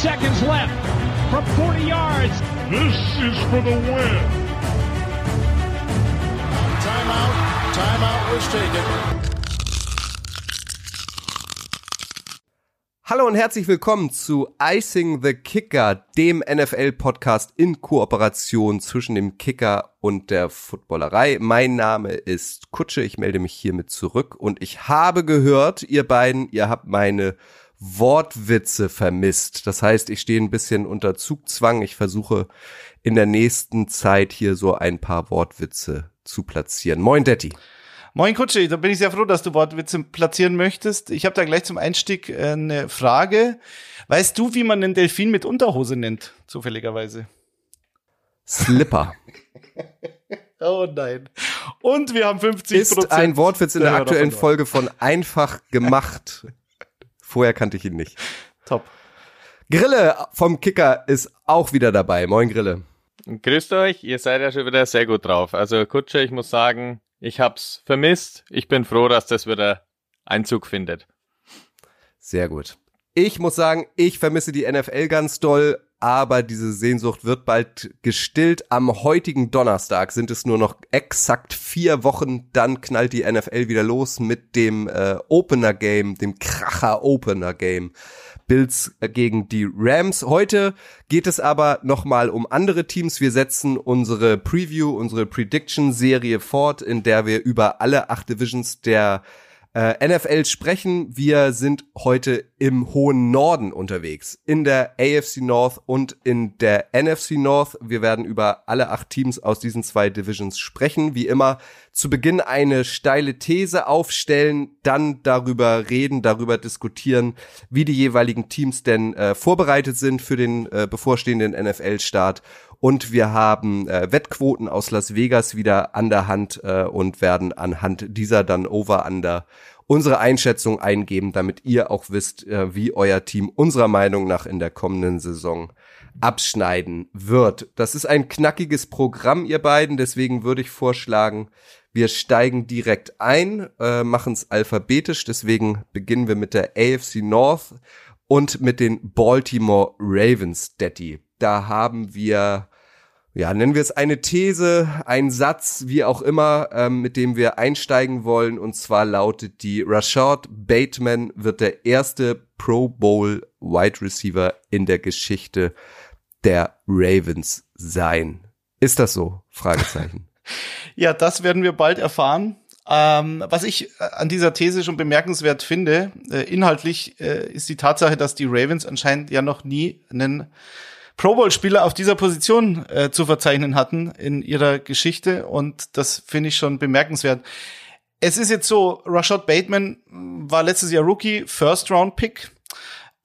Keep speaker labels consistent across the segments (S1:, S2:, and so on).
S1: seconds left from 40 yards.
S2: This is for the win.
S3: Timeout. Timeout was taken.
S4: Hallo und herzlich willkommen zu Icing the Kicker, dem NFL-Podcast in Kooperation zwischen dem Kicker und der Footballerei. Mein Name ist Kutsche, ich melde mich hiermit zurück und ich habe gehört, ihr beiden, ihr habt meine Wortwitze vermisst. Das heißt, ich stehe ein bisschen unter Zugzwang. Ich versuche in der nächsten Zeit hier so ein paar Wortwitze zu platzieren. Moin, Detti.
S5: Moin Kutschi, da bin ich sehr froh, dass du Wortwitze platzieren möchtest. Ich habe da gleich zum Einstieg äh, eine Frage. Weißt du, wie man einen Delfin mit Unterhose nennt, zufälligerweise?
S4: Slipper.
S5: oh nein. Und wir haben 50%
S4: Ist ein Wortwitz in der aktuellen Folge von Einfach gemacht. Vorher kannte ich ihn nicht.
S5: Top.
S4: Grille vom Kicker ist auch wieder dabei. Moin Grille.
S6: Grüßt euch, ihr seid ja schon wieder sehr gut drauf. Also Kutsche, ich muss sagen, ich hab's vermisst. Ich bin froh, dass das wieder Einzug findet.
S4: Sehr gut. Ich muss sagen, ich vermisse die NFL ganz doll, aber diese Sehnsucht wird bald gestillt. Am heutigen Donnerstag sind es nur noch exakt vier Wochen, dann knallt die NFL wieder los mit dem äh, Opener Game, dem Kracher Opener Game. Bills äh, gegen die Rams. Heute geht es aber nochmal um andere Teams. Wir setzen unsere Preview, unsere Prediction-Serie fort, in der wir über alle acht Divisions der äh, NFL sprechen. Wir sind heute im hohen Norden unterwegs, in der AFC North und in der NFC North. Wir werden über alle acht Teams aus diesen zwei Divisions sprechen. Wie immer zu Beginn eine steile These aufstellen, dann darüber reden, darüber diskutieren, wie die jeweiligen Teams denn äh, vorbereitet sind für den äh, bevorstehenden NFL-Start und wir haben äh, Wettquoten aus Las Vegas wieder an der Hand äh, und werden anhand dieser dann over-under unsere Einschätzung eingeben, damit ihr auch wisst, äh, wie euer Team unserer Meinung nach in der kommenden Saison abschneiden wird. Das ist ein knackiges Programm, ihr beiden, deswegen würde ich vorschlagen, wir steigen direkt ein, äh, machen es alphabetisch, deswegen beginnen wir mit der AFC North und mit den Baltimore Ravens, Daddy. Da haben wir ja, nennen wir es eine These, ein Satz, wie auch immer, ähm, mit dem wir einsteigen wollen. Und zwar lautet die, Rashad Bateman wird der erste Pro Bowl Wide Receiver in der Geschichte der Ravens sein. Ist das so? Fragezeichen.
S5: Ja, das werden wir bald erfahren. Ähm, was ich äh, an dieser These schon bemerkenswert finde, äh, inhaltlich äh, ist die Tatsache, dass die Ravens anscheinend ja noch nie einen Pro Bowl-Spieler auf dieser Position äh, zu verzeichnen hatten in ihrer Geschichte und das finde ich schon bemerkenswert. Es ist jetzt so, Rashad Bateman war letztes Jahr Rookie, First-Round-Pick,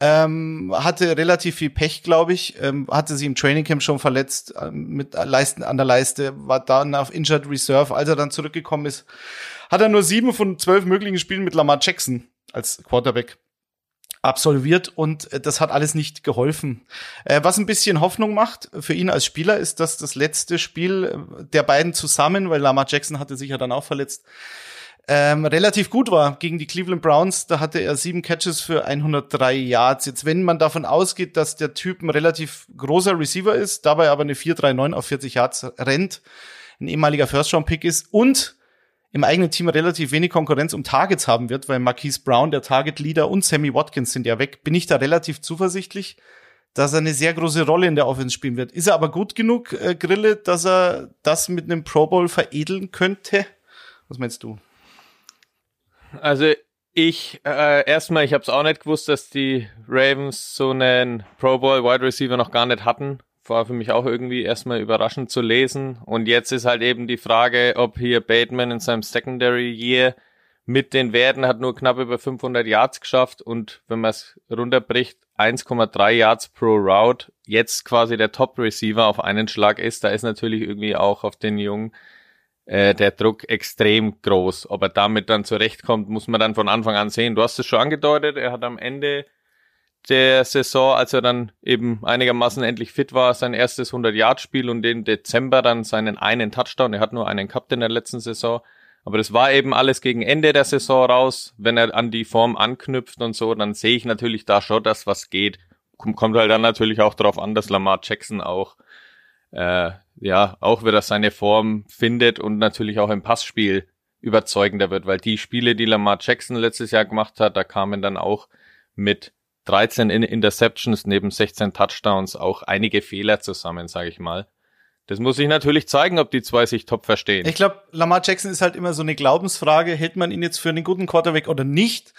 S5: ähm, hatte relativ viel Pech, glaube ich, ähm, hatte sich im Trainingcamp schon verletzt äh, mit Leisten an der Leiste, war dann auf Injured Reserve, als er dann zurückgekommen ist, hat er nur sieben von zwölf möglichen Spielen mit Lamar Jackson als Quarterback absolviert und äh, das hat alles nicht geholfen. Äh, was ein bisschen Hoffnung macht für ihn als Spieler ist, dass das letzte Spiel der beiden zusammen, weil Lamar Jackson hatte sich ja dann auch verletzt, ähm, relativ gut war gegen die Cleveland Browns. Da hatte er sieben Catches für 103 Yards. Jetzt, wenn man davon ausgeht, dass der Typ ein relativ großer Receiver ist, dabei aber eine 4-3-9 auf 40 Yards rennt, ein ehemaliger First-Round-Pick ist und im eigenen Team relativ wenig Konkurrenz um Targets haben wird, weil Marquise Brown, der Target Leader und Sammy Watkins sind ja weg, bin ich da relativ zuversichtlich, dass er eine sehr große Rolle in der Offense spielen wird. Ist er aber gut genug, äh, Grille, dass er das mit einem Pro Bowl veredeln könnte? Was meinst du?
S6: Also ich äh, erstmal, ich habe es auch nicht gewusst, dass die Ravens so einen Pro Bowl Wide Receiver noch gar nicht hatten. War für mich auch irgendwie erstmal überraschend zu lesen. Und jetzt ist halt eben die Frage, ob hier Bateman in seinem Secondary Year mit den Werten hat nur knapp über 500 Yards geschafft. Und wenn man es runterbricht, 1,3 Yards pro Route, jetzt quasi der Top Receiver auf einen Schlag ist, da ist natürlich irgendwie auch auf den Jungen äh, der Druck extrem groß. Ob er damit dann zurechtkommt, muss man dann von Anfang an sehen. Du hast es schon angedeutet, er hat am Ende der Saison, als er dann eben einigermaßen endlich fit war, sein erstes 100-Yard-Spiel und im Dezember dann seinen einen Touchdown. Er hat nur einen gehabt in der letzten Saison. Aber das war eben alles gegen Ende der Saison raus. Wenn er an die Form anknüpft und so, dann sehe ich natürlich da schon, dass was geht. kommt halt dann natürlich auch darauf an, dass Lamar Jackson auch äh, ja auch wieder seine Form findet und natürlich auch im Passspiel überzeugender wird, weil die Spiele, die Lamar Jackson letztes Jahr gemacht hat, da kamen dann auch mit 13 Interceptions neben 16 Touchdowns auch einige Fehler zusammen, sage ich mal. Das muss sich natürlich zeigen, ob die zwei sich top verstehen.
S5: Ich glaube, Lamar Jackson ist halt immer so eine Glaubensfrage, hält man ihn jetzt für einen guten Quarterback oder nicht?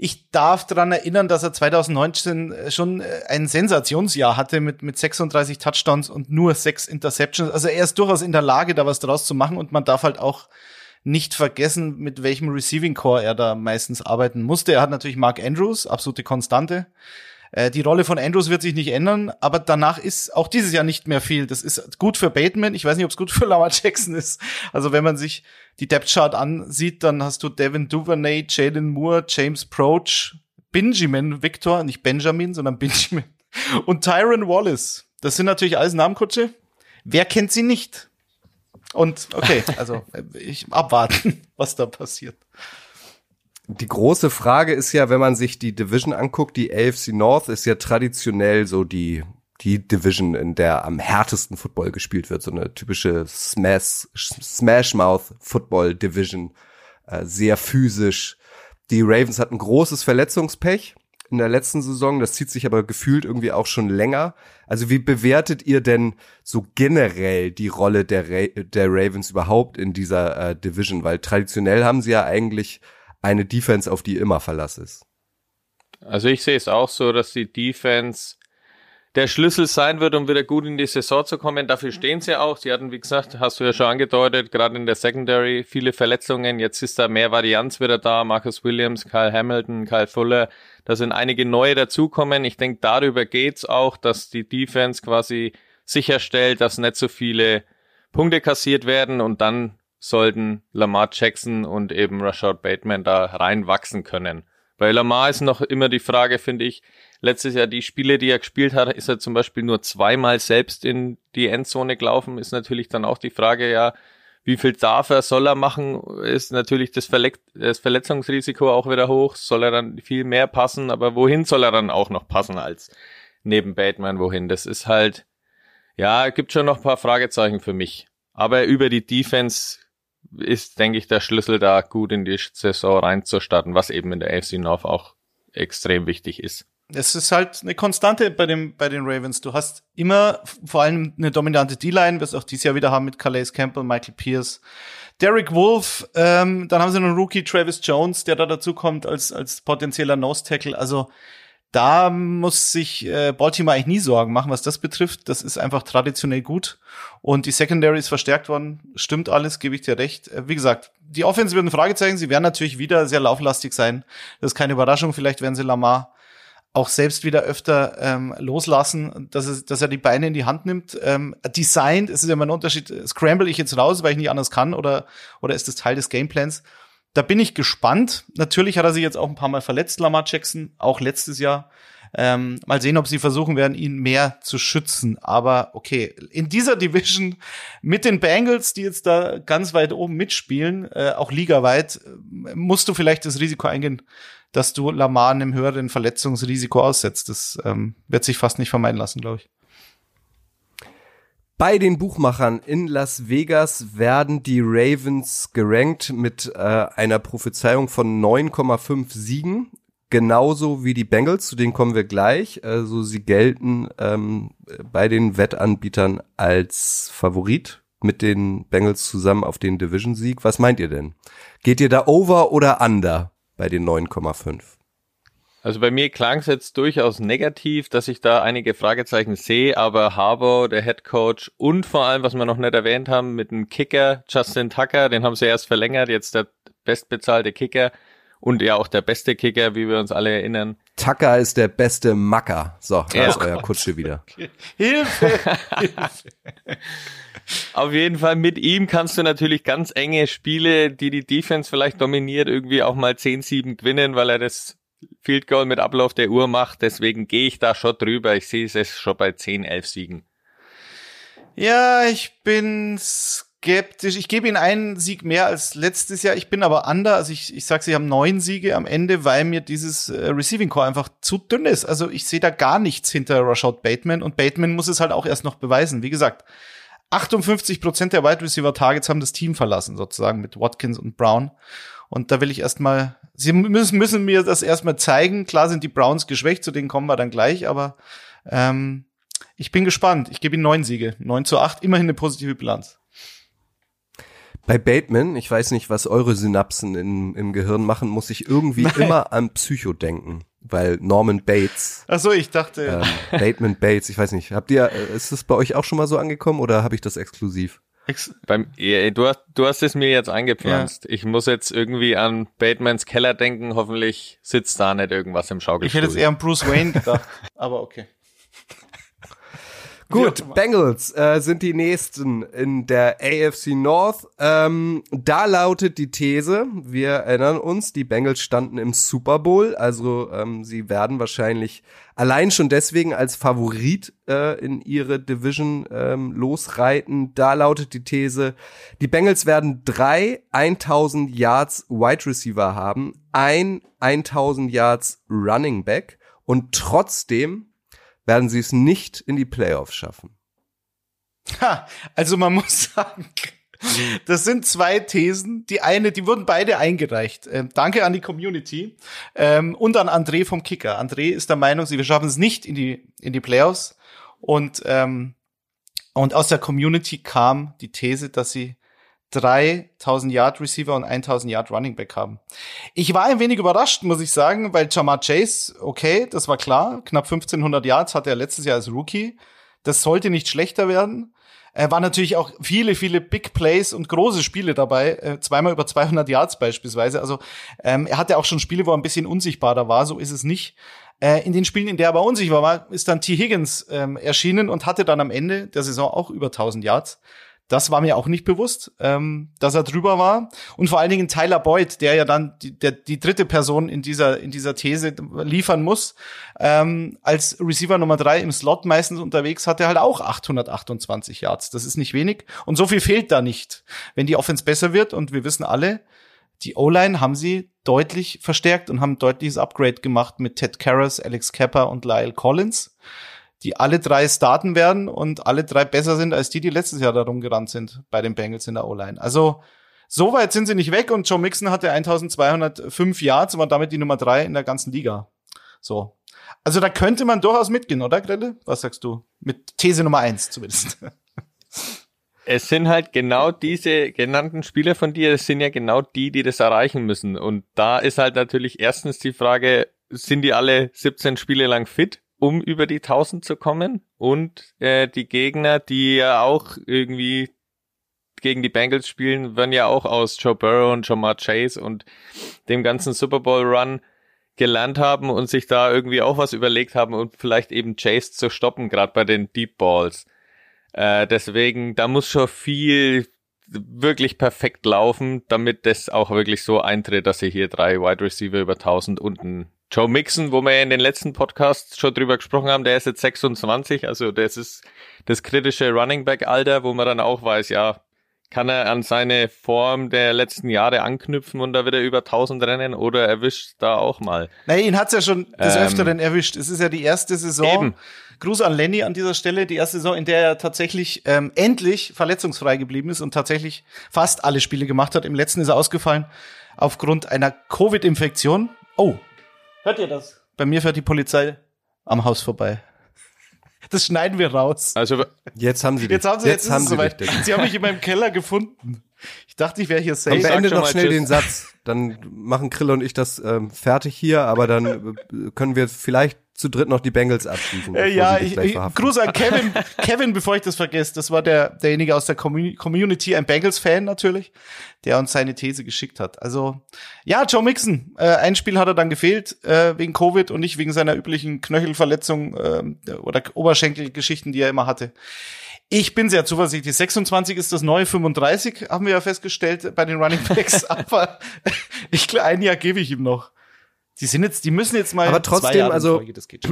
S5: Ich darf daran erinnern, dass er 2019 äh, schon äh, ein Sensationsjahr hatte mit, mit 36 Touchdowns und nur sechs Interceptions. Also er ist durchaus in der Lage, da was draus zu machen und man darf halt auch nicht vergessen, mit welchem Receiving Core er da meistens arbeiten musste. Er hat natürlich Mark Andrews, absolute Konstante. Äh, die Rolle von Andrews wird sich nicht ändern, aber danach ist auch dieses Jahr nicht mehr viel. Das ist gut für Bateman. Ich weiß nicht, ob es gut für Lamar Jackson ist. Also wenn man sich die Depth Chart ansieht, dann hast du Devin Duvernay, Jalen Moore, James Proach, Benjamin Victor, nicht Benjamin, sondern Benjamin und Tyron Wallace. Das sind natürlich alles Namenkutsche. Wer kennt sie nicht? Und okay, also ich abwarten, was da passiert.
S4: Die große Frage ist ja, wenn man sich die Division anguckt, die AFC North ist ja traditionell so die die Division, in der am härtesten Football gespielt wird, so eine typische Smash Smash Mouth Football Division, äh, sehr physisch. Die Ravens hatten großes Verletzungspech in der letzten Saison. Das zieht sich aber gefühlt irgendwie auch schon länger. Also wie bewertet ihr denn so generell die Rolle der, Ra der Ravens überhaupt in dieser äh, Division? Weil traditionell haben sie ja eigentlich eine Defense, auf die immer Verlass ist.
S6: Also ich sehe es auch so, dass die Defense der Schlüssel sein wird, um wieder gut in die Saison zu kommen. Dafür stehen sie auch. Sie hatten, wie gesagt, hast du ja schon angedeutet, gerade in der Secondary viele Verletzungen. Jetzt ist da mehr Varianz wieder da. Marcus Williams, Kyle Hamilton, Kyle Fuller. Da sind einige neue dazukommen. Ich denke, darüber geht's auch, dass die Defense quasi sicherstellt, dass nicht so viele Punkte kassiert werden und dann sollten Lamar Jackson und eben Rashad Bateman da reinwachsen können. Bei Lamar ist noch immer die Frage, finde ich, letztes Jahr die Spiele, die er gespielt hat, ist er zum Beispiel nur zweimal selbst in die Endzone gelaufen, ist natürlich dann auch die Frage, ja, wie viel darf er, soll er machen, ist natürlich das, Verle das Verletzungsrisiko auch wieder hoch, soll er dann viel mehr passen, aber wohin soll er dann auch noch passen als neben Bateman, wohin? Das ist halt, ja, gibt schon noch ein paar Fragezeichen für mich. Aber über die Defense ist, denke ich, der Schlüssel da gut in die Saison reinzustarten, was eben in der AFC North auch extrem wichtig ist.
S5: Es ist halt eine Konstante bei dem bei den Ravens. Du hast immer vor allem eine dominante D-Line, wirst auch dieses Jahr wieder haben mit Calais Campbell, Michael Pierce, Derek Wolf. Ähm, dann haben sie einen Rookie Travis Jones, der da dazu kommt als als potenzieller Nose Tackle. Also da muss sich äh, Baltimore eigentlich nie Sorgen machen, was das betrifft. Das ist einfach traditionell gut. Und die Secondary ist verstärkt worden. Stimmt alles, gebe ich dir recht. Äh, wie gesagt, die Offense wird ein Fragezeichen. Sie werden natürlich wieder sehr lauflastig sein. Das ist keine Überraschung. Vielleicht werden sie Lamar auch selbst wieder öfter ähm, loslassen, dass, es, dass er die Beine in die Hand nimmt. Ähm, designed, es ist ja immer ein Unterschied, scramble ich jetzt raus, weil ich nicht anders kann, oder, oder ist das Teil des Gameplans? Da bin ich gespannt. Natürlich hat er sich jetzt auch ein paar Mal verletzt, Lamar Jackson, auch letztes Jahr. Ähm, mal sehen, ob sie versuchen werden, ihn mehr zu schützen. Aber okay, in dieser Division mit den Bengals, die jetzt da ganz weit oben mitspielen, äh, auch ligaweit, äh, musst du vielleicht das Risiko eingehen, dass du Lamar einem höheren Verletzungsrisiko aussetzt. Das ähm, wird sich fast nicht vermeiden lassen, glaube ich.
S4: Bei den Buchmachern in Las Vegas werden die Ravens gerankt mit äh, einer Prophezeiung von 9,5 Siegen, genauso wie die Bengals, zu denen kommen wir gleich. Also sie gelten ähm, bei den Wettanbietern als Favorit mit den Bengals zusammen auf den Division-Sieg. Was meint ihr denn? Geht ihr da over oder under bei den 9,5?
S6: Also bei mir klang es jetzt durchaus negativ, dass ich da einige Fragezeichen sehe, aber Harbour, der Head Coach und vor allem, was wir noch nicht erwähnt haben, mit dem Kicker Justin Tucker, den haben sie erst verlängert, jetzt der bestbezahlte Kicker und ja auch der beste Kicker, wie wir uns alle erinnern.
S4: Tucker ist der beste Macker. So, da ja, ist euer Kutsche wieder.
S5: Hilfe!
S6: Hilfe. Auf jeden Fall mit ihm kannst du natürlich ganz enge Spiele, die die Defense vielleicht dominiert, irgendwie auch mal 10-7 gewinnen, weil er das Field Goal mit Ablauf der Uhr macht. Deswegen gehe ich da schon drüber. Ich sehe es schon bei 10, 11 Siegen.
S5: Ja, ich bin skeptisch. Ich gebe ihnen einen Sieg mehr als letztes Jahr. Ich bin aber under. Also ich, ich sage, sie haben neun Siege am Ende, weil mir dieses äh, Receiving Core einfach zu dünn ist. Also ich sehe da gar nichts hinter Rashad Bateman und Bateman muss es halt auch erst noch beweisen. Wie gesagt, 58 Prozent der Wide Receiver Targets haben das Team verlassen, sozusagen mit Watkins und Brown. Und da will ich erstmal, sie müssen, müssen mir das erstmal zeigen. Klar sind die Browns geschwächt, zu denen kommen wir dann gleich, aber ähm, ich bin gespannt. Ich gebe ihnen neun Siege. Neun zu acht, immerhin eine positive Bilanz.
S4: Bei Bateman, ich weiß nicht, was eure Synapsen in, im Gehirn machen, muss ich irgendwie Nein. immer an Psycho denken. Weil Norman Bates.
S5: Ach so, ich dachte.
S4: Ähm, Bateman Bates, ich weiß nicht. Habt ihr, äh, ist das bei euch auch schon mal so angekommen oder habe ich das exklusiv?
S6: Ex Beim, du, hast, du hast es mir jetzt eingepflanzt. Ja. Ich muss jetzt irgendwie an Batemans Keller denken. Hoffentlich sitzt da nicht irgendwas im Schaukelstuhl.
S5: Ich hätte jetzt eher an Bruce Wayne gedacht, aber okay.
S4: Gut, Bengals äh, sind die nächsten in der AFC North. Ähm, da lautet die These, wir erinnern uns, die Bengals standen im Super Bowl, also ähm, sie werden wahrscheinlich allein schon deswegen als Favorit äh, in ihre Division ähm, losreiten. Da lautet die These, die Bengals werden drei 1000 Yards Wide Receiver haben, ein 1000 Yards Running Back und trotzdem werden sie es nicht in die Playoffs schaffen.
S5: Ha, also man muss sagen, das sind zwei Thesen. Die eine, die wurden beide eingereicht. Ähm, danke an die Community ähm, und an André vom Kicker. André ist der Meinung, sie schaffen es nicht in die in die Playoffs und ähm, und aus der Community kam die These, dass sie 3000 Yard Receiver und 1000 Yard Running Back haben. Ich war ein wenig überrascht, muss ich sagen, weil Jamar Chase, okay, das war klar, knapp 1500 Yards hatte er letztes Jahr als Rookie. Das sollte nicht schlechter werden. Er war natürlich auch viele, viele Big Plays und große Spiele dabei, äh, zweimal über 200 Yards beispielsweise. Also ähm, er hatte auch schon Spiele, wo er ein bisschen unsichtbarer war, so ist es nicht. Äh, in den Spielen, in der er aber unsichtbar war, ist dann T. Higgins ähm, erschienen und hatte dann am Ende der Saison auch über 1000 Yards. Das war mir auch nicht bewusst, ähm, dass er drüber war. Und vor allen Dingen Tyler Boyd, der ja dann die, der, die dritte Person in dieser, in dieser These liefern muss, ähm, als Receiver Nummer drei im Slot meistens unterwegs, hat er halt auch 828 Yards. Das ist nicht wenig. Und so viel fehlt da nicht. Wenn die Offense besser wird, und wir wissen alle, die O-Line haben sie deutlich verstärkt und haben ein deutliches Upgrade gemacht mit Ted Karras, Alex Kepper und Lyle Collins die alle drei starten werden und alle drei besser sind als die, die letztes Jahr darum gerannt sind bei den Bengals in der O-Line. Also so weit sind sie nicht weg und Joe Mixon hatte 1205 Yards und war damit die Nummer drei in der ganzen Liga. So. Also da könnte man durchaus mitgehen, oder Grelle? Was sagst du? Mit These Nummer eins zumindest.
S6: Es sind halt genau diese genannten Spieler von dir, es sind ja genau die, die das erreichen müssen. Und da ist halt natürlich erstens die Frage, sind die alle 17 Spiele lang fit? Um über die 1000 zu kommen und äh, die Gegner, die ja auch irgendwie gegen die Bengals spielen, werden ja auch aus Joe Burrow und Jamar Chase und dem ganzen Super Bowl Run gelernt haben und sich da irgendwie auch was überlegt haben und vielleicht eben Chase zu stoppen, gerade bei den Deep Balls. Äh, deswegen, da muss schon viel wirklich perfekt laufen, damit das auch wirklich so eintritt, dass sie hier drei Wide Receiver über 1000 unten Joe Mixon, wo wir in den letzten Podcasts schon drüber gesprochen haben, der ist jetzt 26, also das ist das kritische Running Back Alter, wo man dann auch weiß, ja, kann er an seine Form der letzten Jahre anknüpfen und da wird er über 1000 rennen oder erwischt da auch mal.
S5: Nein, ihn hat's ja schon des ähm, Öfteren erwischt. Es ist ja die erste Saison. Eben. Gruß an Lenny an dieser Stelle, die erste Saison, in der er tatsächlich ähm, endlich verletzungsfrei geblieben ist und tatsächlich fast alle Spiele gemacht hat. Im letzten ist er ausgefallen aufgrund einer Covid-Infektion. Oh, Hört ihr das? Bei mir fährt die Polizei am Haus vorbei. Das schneiden wir raus.
S4: Also jetzt haben sie
S5: dich. Jetzt haben sie jetzt, jetzt haben sie, soweit. sie haben mich in meinem Keller gefunden. Ich dachte, ich wäre hier safe.
S4: Und beende noch schnell den Satz. Dann machen Krill und ich das ähm, fertig hier, aber dann äh, können wir vielleicht zu dritt noch die Bengals abschließen.
S5: Äh, ja, ich, ich, Gruß an Kevin, Kevin, bevor ich das vergesse. Das war der, derjenige aus der Community, ein Bengals-Fan natürlich, der uns seine These geschickt hat. Also, ja, Joe Mixon, äh, ein Spiel hat er dann gefehlt, äh, wegen Covid und nicht wegen seiner üblichen Knöchelverletzung äh, oder Oberschenkelgeschichten, die er immer hatte. Ich bin sehr zuversichtlich. 26 ist das neue 35, haben wir ja festgestellt bei den Running Backs. Aber ich, ein Jahr gebe ich ihm noch. Die sind jetzt, die müssen jetzt mal.
S4: Aber trotzdem, also,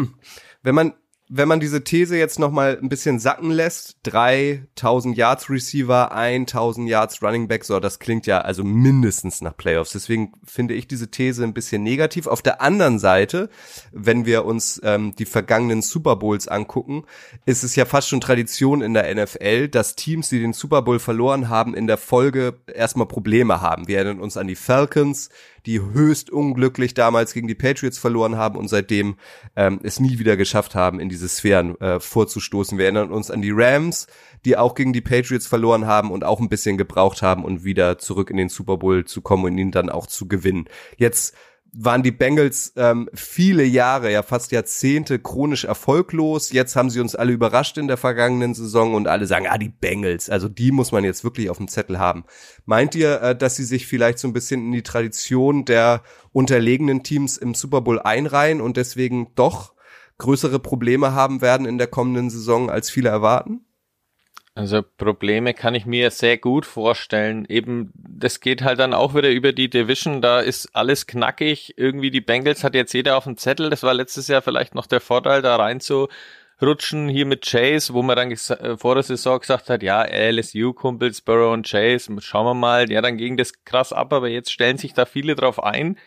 S4: wenn man, wenn man diese These jetzt noch mal ein bisschen sacken lässt, 3000 Yards Receiver, 1000 Yards Running Back, so, das klingt ja also mindestens nach Playoffs. Deswegen finde ich diese These ein bisschen negativ. Auf der anderen Seite, wenn wir uns ähm, die vergangenen Super Bowls angucken, ist es ja fast schon Tradition in der NFL, dass Teams, die den Super Bowl verloren haben, in der Folge erstmal Probleme haben. Wir erinnern uns an die Falcons, die höchst unglücklich damals gegen die Patriots verloren haben und seitdem ähm, es nie wieder geschafft haben, in diese Sphären äh, vorzustoßen. Wir erinnern uns an die Rams, die auch gegen die Patriots verloren haben und auch ein bisschen gebraucht haben, um wieder zurück in den Super Bowl zu kommen und ihn dann auch zu gewinnen. Jetzt waren die Bengals ähm, viele Jahre, ja fast Jahrzehnte chronisch erfolglos. Jetzt haben sie uns alle überrascht in der vergangenen Saison und alle sagen, ah, die Bengals, also die muss man jetzt wirklich auf dem Zettel haben. Meint ihr, äh, dass sie sich vielleicht so ein bisschen in die Tradition der unterlegenen Teams im Super Bowl einreihen und deswegen doch größere Probleme haben werden in der kommenden Saison, als viele erwarten?
S6: Also Probleme kann ich mir sehr gut vorstellen. Eben, das geht halt dann auch wieder über die Division. Da ist alles knackig. Irgendwie die Bengals hat jetzt jeder auf dem Zettel. Das war letztes Jahr vielleicht noch der Vorteil, da rein zu rutschen hier mit Chase, wo man dann äh, vor der Saison gesagt hat, ja, LSU-Kumpels, Burrow und Chase, schauen wir mal. Ja, dann ging das krass ab, aber jetzt stellen sich da viele drauf ein.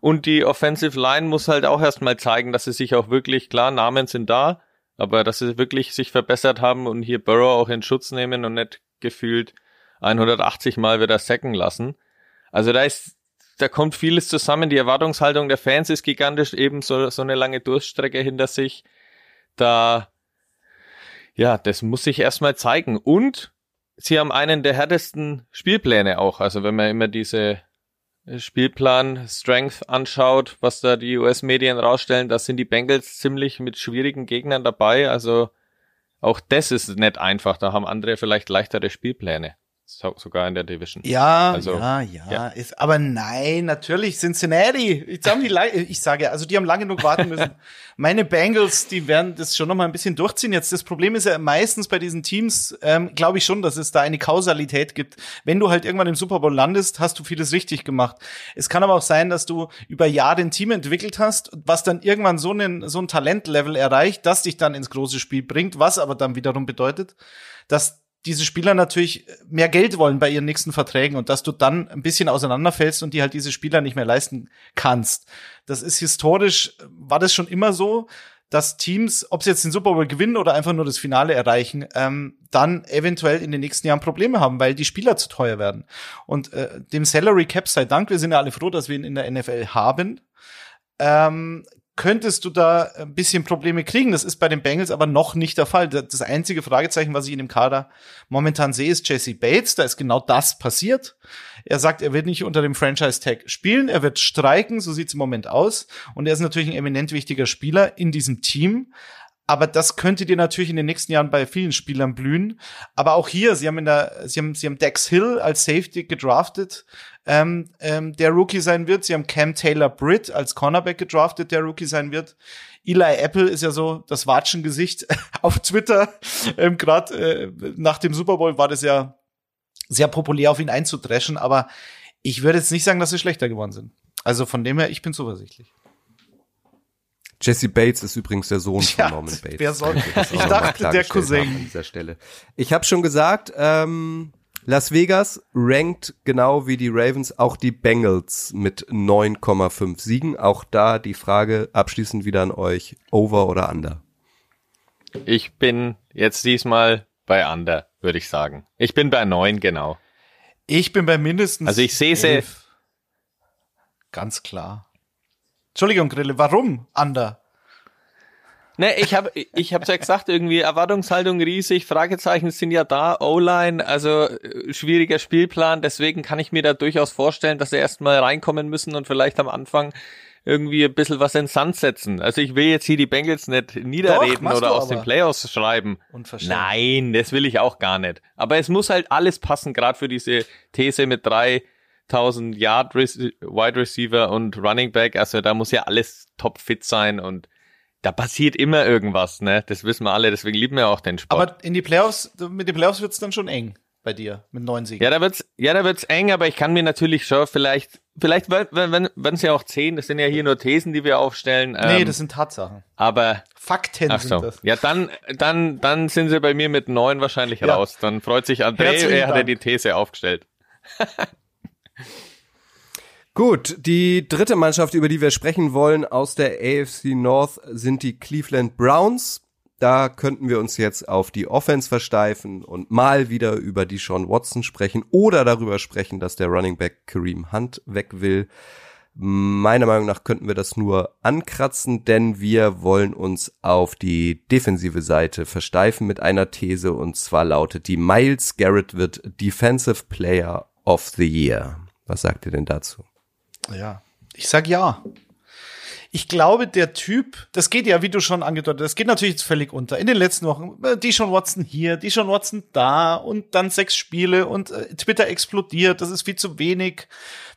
S6: Und die Offensive Line muss halt auch erstmal zeigen, dass sie sich auch wirklich, klar, Namen sind da, aber dass sie wirklich sich verbessert haben und hier Burrow auch in Schutz nehmen und nicht gefühlt 180 Mal wieder sacken lassen. Also da ist, da kommt vieles zusammen. Die Erwartungshaltung der Fans ist gigantisch, eben so, so eine lange Durststrecke hinter sich. Da, ja, das muss sich erstmal zeigen. Und sie haben einen der härtesten Spielpläne auch. Also wenn man immer diese Spielplan Strength anschaut, was da die US-Medien rausstellen, da sind die Bengals ziemlich mit schwierigen Gegnern dabei. Also auch das ist nicht einfach. Da haben andere vielleicht leichtere Spielpläne so, sogar in der Division.
S5: Ja, also, ja, ja, ja, Ist, aber nein, natürlich Cincinnati. Ich sage, die, ich sage, also die haben lange genug warten müssen. Meine Bengals, die werden das schon noch mal ein bisschen durchziehen. Jetzt das Problem ist ja meistens bei diesen Teams, ähm, glaube ich schon, dass es da eine Kausalität gibt. Wenn du halt irgendwann im Super Bowl landest, hast du vieles richtig gemacht. Es kann aber auch sein, dass du über Jahre ein Team entwickelt hast, was dann irgendwann so einen so ein Talentlevel erreicht, das dich dann ins große Spiel bringt, was aber dann wiederum bedeutet, dass diese Spieler natürlich mehr Geld wollen bei ihren nächsten Verträgen und dass du dann ein bisschen auseinanderfällst und die halt diese Spieler nicht mehr leisten kannst. Das ist historisch, war das schon immer so, dass Teams, ob sie jetzt den Super Bowl gewinnen oder einfach nur das Finale erreichen, ähm, dann eventuell in den nächsten Jahren Probleme haben, weil die Spieler zu teuer werden. Und äh, dem Salary Cap sei Dank, wir sind ja alle froh, dass wir ihn in der NFL haben. Ähm, könntest du da ein bisschen Probleme kriegen. Das ist bei den Bengals aber noch nicht der Fall. Das einzige Fragezeichen, was ich in dem Kader momentan sehe, ist Jesse Bates. Da ist genau das passiert. Er sagt, er wird nicht unter dem Franchise-Tag spielen, er wird streiken, so sieht's im Moment aus. Und er ist natürlich ein eminent wichtiger Spieler in diesem Team. Aber das könnte dir natürlich in den nächsten Jahren bei vielen Spielern blühen. Aber auch hier, sie haben in der, sie haben, sie haben Dex Hill als Safety gedraftet, ähm, ähm, der Rookie sein wird. Sie haben Cam Taylor Britt als Cornerback gedraftet, der Rookie sein wird. Eli Apple ist ja so das Watschengesicht auf Twitter. Ähm, Gerade äh, nach dem Super Bowl war das ja sehr populär, auf ihn einzudreschen. Aber ich würde jetzt nicht sagen, dass sie schlechter geworden sind. Also von dem her, ich bin zuversichtlich.
S4: Jesse Bates ist übrigens der Sohn von ja, Norman Bates.
S5: Wer soll? Ich dachte, der Cousin.
S4: An dieser Stelle. Ich habe schon gesagt, ähm, Las Vegas rankt genau wie die Ravens auch die Bengals mit 9,5 Siegen. Auch da die Frage abschließend wieder an euch, over oder under?
S6: Ich bin jetzt diesmal bei under, würde ich sagen. Ich bin bei 9, genau.
S5: Ich bin bei mindestens
S6: Also ich sehe sie.
S5: Ganz klar. Entschuldigung, Grille, warum Under?
S6: Ne, ich habe ich hab's ja gesagt, irgendwie Erwartungshaltung riesig, Fragezeichen sind ja da, O-Line, also äh, schwieriger Spielplan, deswegen kann ich mir da durchaus vorstellen, dass sie erstmal reinkommen müssen und vielleicht am Anfang irgendwie ein bisschen was in Sand setzen. Also ich will jetzt hier die Bengals nicht niederreden Doch, oder aus den Playoffs schreiben. Nein, das will ich auch gar nicht. Aber es muss halt alles passen, gerade für diese These mit drei 1000 Yard Wide Receiver und Running Back, also da muss ja alles top fit sein und da passiert immer irgendwas, ne? Das wissen wir alle, deswegen lieben wir auch den Sport.
S5: Aber in die Playoffs, mit den Playoffs wird's dann schon eng. bei dir mit neun Siegen.
S6: Ja, da wird's, ja, da wird's eng, aber ich kann mir natürlich schon vielleicht, vielleicht wenn wenn wenn es ja auch zehn, das sind ja hier nur Thesen, die wir aufstellen.
S5: Nee,
S6: ähm,
S5: das sind Tatsachen.
S6: aber
S5: Fakten
S6: ach
S5: sind
S6: so.
S5: das.
S6: Ja, dann dann dann sind sie bei mir mit neun wahrscheinlich
S5: Ja.
S6: raus. Dann freut sich André,
S5: Herzlichen
S6: er hat ja die These aufgestellt.
S4: Gut, die dritte Mannschaft, über die wir sprechen wollen aus der AFC North, sind die Cleveland Browns. Da könnten wir uns jetzt auf die Offense versteifen und mal wieder über die Sean Watson sprechen oder darüber sprechen, dass der Running Back Kareem Hunt weg will. Meiner Meinung nach könnten wir das nur ankratzen, denn wir wollen uns auf die defensive Seite versteifen mit einer These und zwar lautet die Miles Garrett wird Defensive Player of the Year. Was sagt ihr denn dazu?
S5: Ja. Ich sag ja. Ich glaube, der Typ, das geht ja, wie du schon angedeutet hast, das geht natürlich jetzt völlig unter. In den letzten Wochen, äh, die schon Watson hier, die schon Watson da und dann sechs Spiele und äh, Twitter explodiert, das ist viel zu wenig.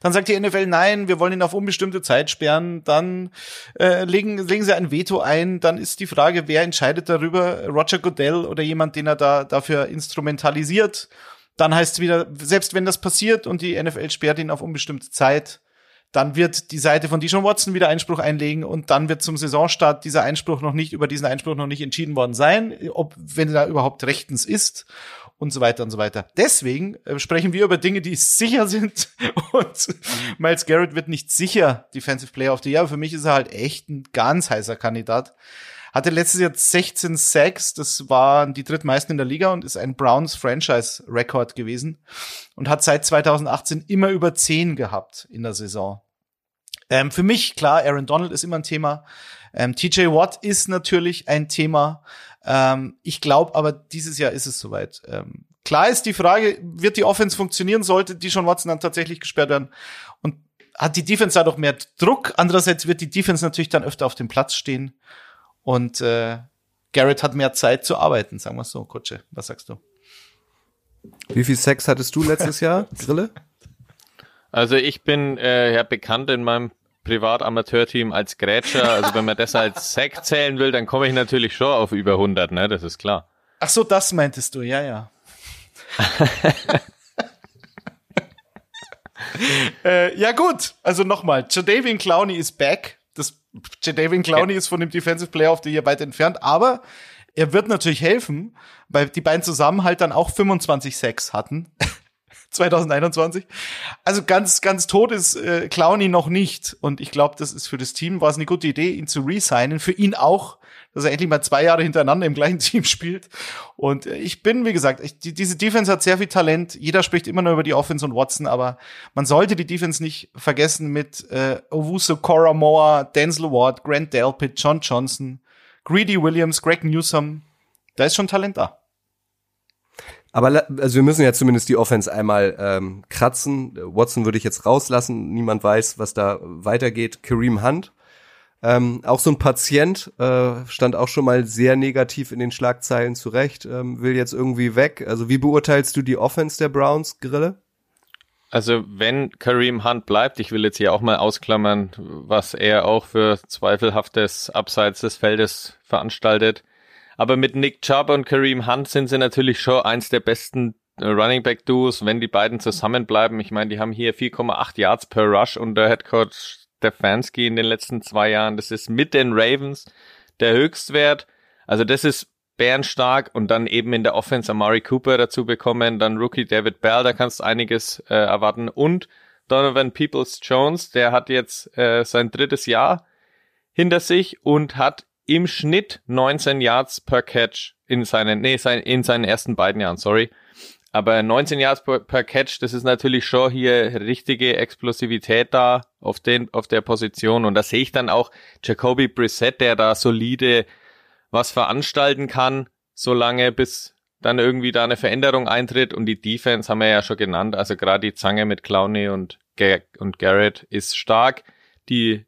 S5: Dann sagt die NFL, nein, wir wollen ihn auf unbestimmte Zeit sperren. Dann äh, legen, legen sie ein Veto ein. Dann ist die Frage, wer entscheidet darüber? Roger Goodell oder jemand, den er da dafür instrumentalisiert. Dann heißt es wieder, selbst wenn das passiert und die NFL sperrt ihn auf unbestimmte Zeit, dann wird die Seite von Deshaun Watson wieder Einspruch einlegen und dann wird zum Saisonstart dieser Einspruch noch nicht, über diesen Einspruch noch nicht entschieden worden sein, ob, wenn er da überhaupt rechtens ist und so weiter und so weiter. Deswegen äh, sprechen wir über Dinge, die sicher sind und Miles Garrett wird nicht sicher Defensive Player of the Year, für mich ist er halt echt ein ganz heißer Kandidat. Hatte letztes Jahr 16 Sacks, das waren die drittmeisten in der Liga und ist ein Browns Franchise-Rekord gewesen und hat seit 2018 immer über 10 gehabt in der Saison. Ähm, für mich, klar, Aaron Donald ist immer ein Thema. Ähm, TJ Watt ist natürlich ein Thema. Ähm, ich glaube aber, dieses Jahr ist es soweit. Ähm, klar ist die Frage, wird die Offense funktionieren, sollte die schon Watson dann tatsächlich gesperrt werden? Und hat die Defense dadurch mehr Druck? Andererseits wird die Defense natürlich dann öfter auf dem Platz stehen. Und äh, Garrett hat mehr Zeit zu arbeiten, sagen wir so. Kutsche, was sagst du?
S4: Wie viel Sex hattest du letztes Jahr, Grille?
S6: Also ich bin äh, ja bekannt in meinem Privatamateurteam als Grätscher. Also wenn man das als Sack zählen will, dann komme ich natürlich schon auf über 100, ne? Das ist klar.
S5: Ach so, das meintest du, ja, ja. äh, ja gut, also nochmal, Jadavian Clowney ist back. Das Jadavian Clowney ist von dem Defensive Player of the Year weit entfernt, aber er wird natürlich helfen, weil die beiden zusammen halt dann auch 25 Sacks hatten. 2021. Also ganz, ganz tot ist äh, Clowney noch nicht. Und ich glaube, das ist für das Team war es eine gute Idee, ihn zu resignen. Für ihn auch, dass er endlich mal zwei Jahre hintereinander im gleichen Team spielt. Und äh, ich bin, wie gesagt, ich, die, diese Defense hat sehr viel Talent. Jeder spricht immer nur über die Offense und Watson, aber man sollte die Defense nicht vergessen mit äh, Owusu Koramoa, Denzel Ward, Grant Delpit, John Johnson, Greedy Williams, Greg Newsom. Da ist schon Talent da.
S4: Aber also wir müssen ja zumindest die Offense einmal ähm, kratzen. Watson würde ich jetzt rauslassen. Niemand weiß, was da weitergeht. Kareem Hunt, ähm, auch so ein Patient, äh, stand auch schon mal sehr negativ in den Schlagzeilen zurecht, ähm, will jetzt irgendwie weg. Also wie beurteilst du die Offense der Browns, Grille?
S6: Also wenn Kareem Hunt bleibt, ich will jetzt hier auch mal ausklammern, was er auch für zweifelhaftes abseits des Feldes veranstaltet. Aber mit Nick Chubb und Kareem Hunt sind sie natürlich schon eins der besten äh, Running Back Duos, wenn die beiden zusammenbleiben. Ich meine, die haben hier 4,8 Yards per Rush unter Head Coach Stefanski in den letzten zwei Jahren. Das ist mit den Ravens der Höchstwert. Also das ist bärenstark und dann eben in der Offense Amari Cooper dazu bekommen, dann Rookie David Bell, da kannst du einiges äh, erwarten und Donovan Peoples Jones, der hat jetzt äh, sein drittes Jahr hinter sich und hat im Schnitt 19 Yards per Catch in seinen, nee, sein, in seinen ersten beiden Jahren, sorry. Aber 19 Yards per, per Catch, das ist natürlich schon hier richtige Explosivität da auf den, auf der Position. Und da sehe ich dann auch Jacoby Brissett, der da solide was veranstalten kann, solange bis dann irgendwie da eine Veränderung eintritt. Und die Defense haben wir ja schon genannt. Also gerade die Zange mit Clowney und, Ga und Garrett ist stark. Die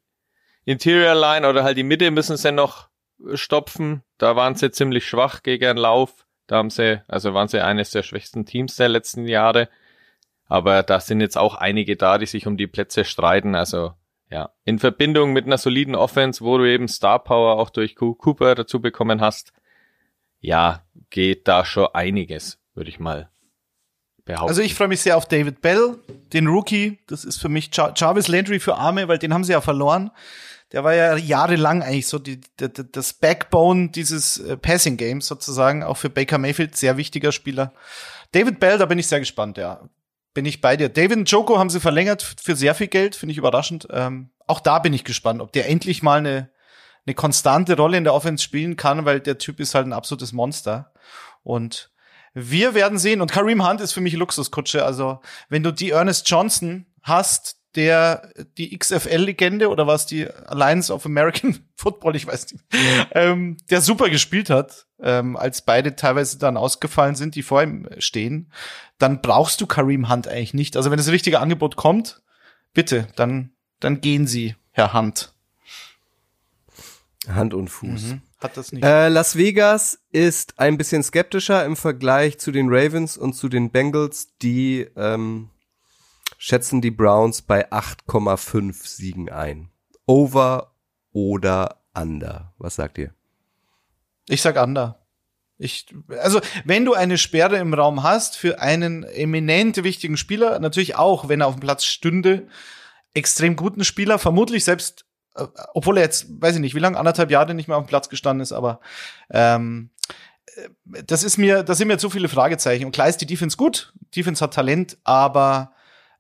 S6: Interior Line oder halt die Mitte müssen sie noch stopfen. Da waren sie ziemlich schwach gegen den Lauf. Da haben sie, also waren sie eines der schwächsten Teams der letzten Jahre. Aber da sind jetzt auch einige da, die sich um die Plätze streiten. Also ja, in Verbindung mit einer soliden Offense, wo du eben Star Power auch durch Cooper dazu bekommen hast, ja, geht da schon einiges, würde ich mal behaupten.
S5: Also ich freue mich sehr auf David Bell, den Rookie. Das ist für mich Jar Jarvis Landry für Arme, weil den haben sie ja verloren. Der war ja jahrelang eigentlich so die, die, das Backbone dieses äh, Passing Games sozusagen, auch für Baker Mayfield, sehr wichtiger Spieler. David Bell, da bin ich sehr gespannt, ja. Bin ich bei dir. David Joko haben sie verlängert für sehr viel Geld, finde ich überraschend. Ähm, auch da bin ich gespannt, ob der endlich mal eine, eine konstante Rolle in der Offense spielen kann, weil der Typ ist halt ein absolutes Monster. Und wir werden sehen. Und Kareem Hunt ist für mich Luxuskutsche. Also, wenn du die Ernest Johnson hast, der die XFL-Legende oder was die Alliance of American Football, ich weiß nicht, ähm, der super gespielt hat, ähm, als beide teilweise dann ausgefallen sind, die vor ihm stehen, dann brauchst du Kareem Hunt eigentlich nicht. Also wenn das richtige Angebot kommt, bitte, dann, dann gehen sie, Herr Hunt.
S4: Hand und Fuß.
S5: Mhm. Hat das nicht.
S4: Äh, Las Vegas ist ein bisschen skeptischer im Vergleich zu den Ravens und zu den Bengals, die ähm, schätzen die Browns bei 8,5 Siegen ein. Over oder under? Was sagt ihr?
S5: Ich sag under. Ich, also, wenn du eine Sperre im Raum hast für einen eminent wichtigen Spieler, natürlich auch, wenn er auf dem Platz stünde, extrem guten Spieler, vermutlich selbst, äh, obwohl er jetzt, weiß ich nicht, wie lange, anderthalb Jahre nicht mehr auf dem Platz gestanden ist, aber ähm, äh, das ist mir, da sind mir zu viele Fragezeichen. Und klar ist die Defense gut, Defense hat Talent, aber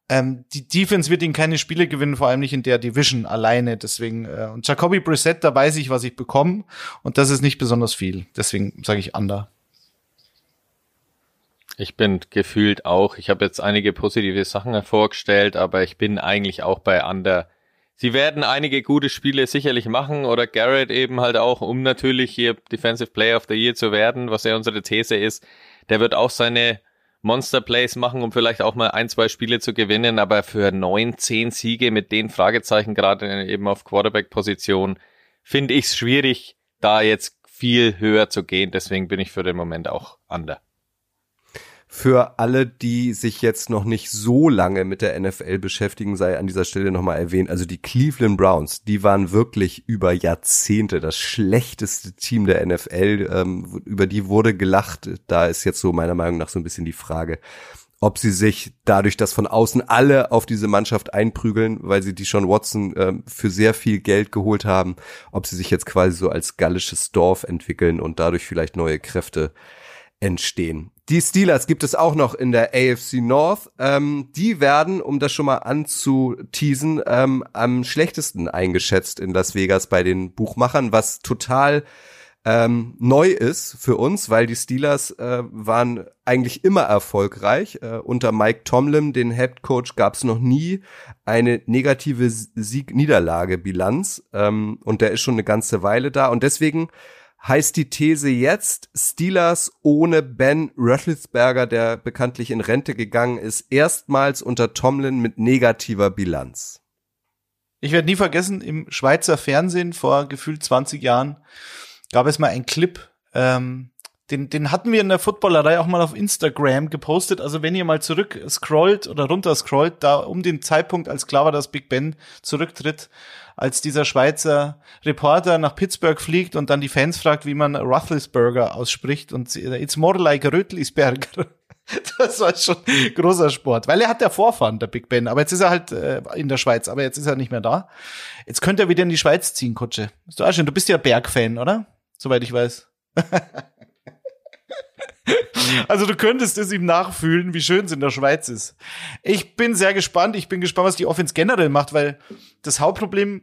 S5: ähm, die Defense wird ihnen keine Spiele gewinnen, vor allem nicht in der Division alleine. Deswegen, äh, und Jacoby Brissett, da weiß ich, was ich bekomme. Und das ist nicht besonders viel. Deswegen sage ich under.
S6: Ich bin gefühlt auch. Ich habe jetzt einige positive Sachen hervorgestellt, aber ich bin eigentlich auch bei under. Sie werden einige gute Spiele sicherlich machen oder Garrett eben halt auch, um natürlich hier Defensive Player of the Year zu werden, was ja unsere These ist. Der wird auch seine Monster Plays machen, um vielleicht auch mal ein, zwei Spiele zu gewinnen, aber für neun, zehn Siege mit den Fragezeichen gerade eben auf Quarterback-Position finde ich es schwierig, da jetzt viel höher zu gehen. Deswegen bin ich für den Moment auch under
S4: für alle, die sich jetzt noch nicht so lange mit der NFL beschäftigen, sei an dieser Stelle nochmal erwähnt. Also die Cleveland Browns, die waren wirklich über Jahrzehnte das schlechteste Team der NFL. Ähm, über die wurde gelacht. Da ist jetzt so meiner Meinung nach so ein bisschen die Frage, ob sie sich dadurch, dass von außen alle auf diese Mannschaft einprügeln, weil sie die schon Watson ähm, für sehr viel Geld geholt haben, ob sie sich jetzt quasi so als gallisches Dorf entwickeln und dadurch vielleicht neue Kräfte entstehen. Die Steelers gibt es auch noch in der AFC North. Ähm, die werden, um das schon mal anzuteasen, ähm, am schlechtesten eingeschätzt in Las Vegas bei den Buchmachern, was total ähm, neu ist für uns, weil die Steelers äh, waren eigentlich immer erfolgreich. Äh, unter Mike Tomlin, den Head Coach, gab es noch nie eine negative Sieg-Niederlage-Bilanz ähm, und der ist schon eine ganze Weile da und deswegen heißt die These jetzt, Steelers ohne Ben Roethlisberger, der bekanntlich in Rente gegangen ist, erstmals unter Tomlin mit negativer Bilanz.
S5: Ich werde nie vergessen, im Schweizer Fernsehen vor gefühlt 20 Jahren gab es mal einen Clip, ähm, den, den hatten wir in der Footballerei auch mal auf Instagram gepostet. Also wenn ihr mal zurück scrollt oder runter scrollt, da um den Zeitpunkt, als klar war, dass Big Ben zurücktritt, als dieser Schweizer Reporter nach Pittsburgh fliegt und dann die Fans fragt, wie man Roethlisberger ausspricht und it's more like Rötlisberger. Das war schon großer Sport, weil er hat ja Vorfahren, der Big Ben, aber jetzt ist er halt äh, in der Schweiz, aber jetzt ist er nicht mehr da. Jetzt könnte er wieder in die Schweiz ziehen, Kutsche. Ist doch schön. Du bist ja Bergfan, oder? Soweit ich weiß. Also du könntest es ihm nachfühlen, wie schön es in der Schweiz ist. Ich bin sehr gespannt. Ich bin gespannt, was die Offense generell macht, weil das Hauptproblem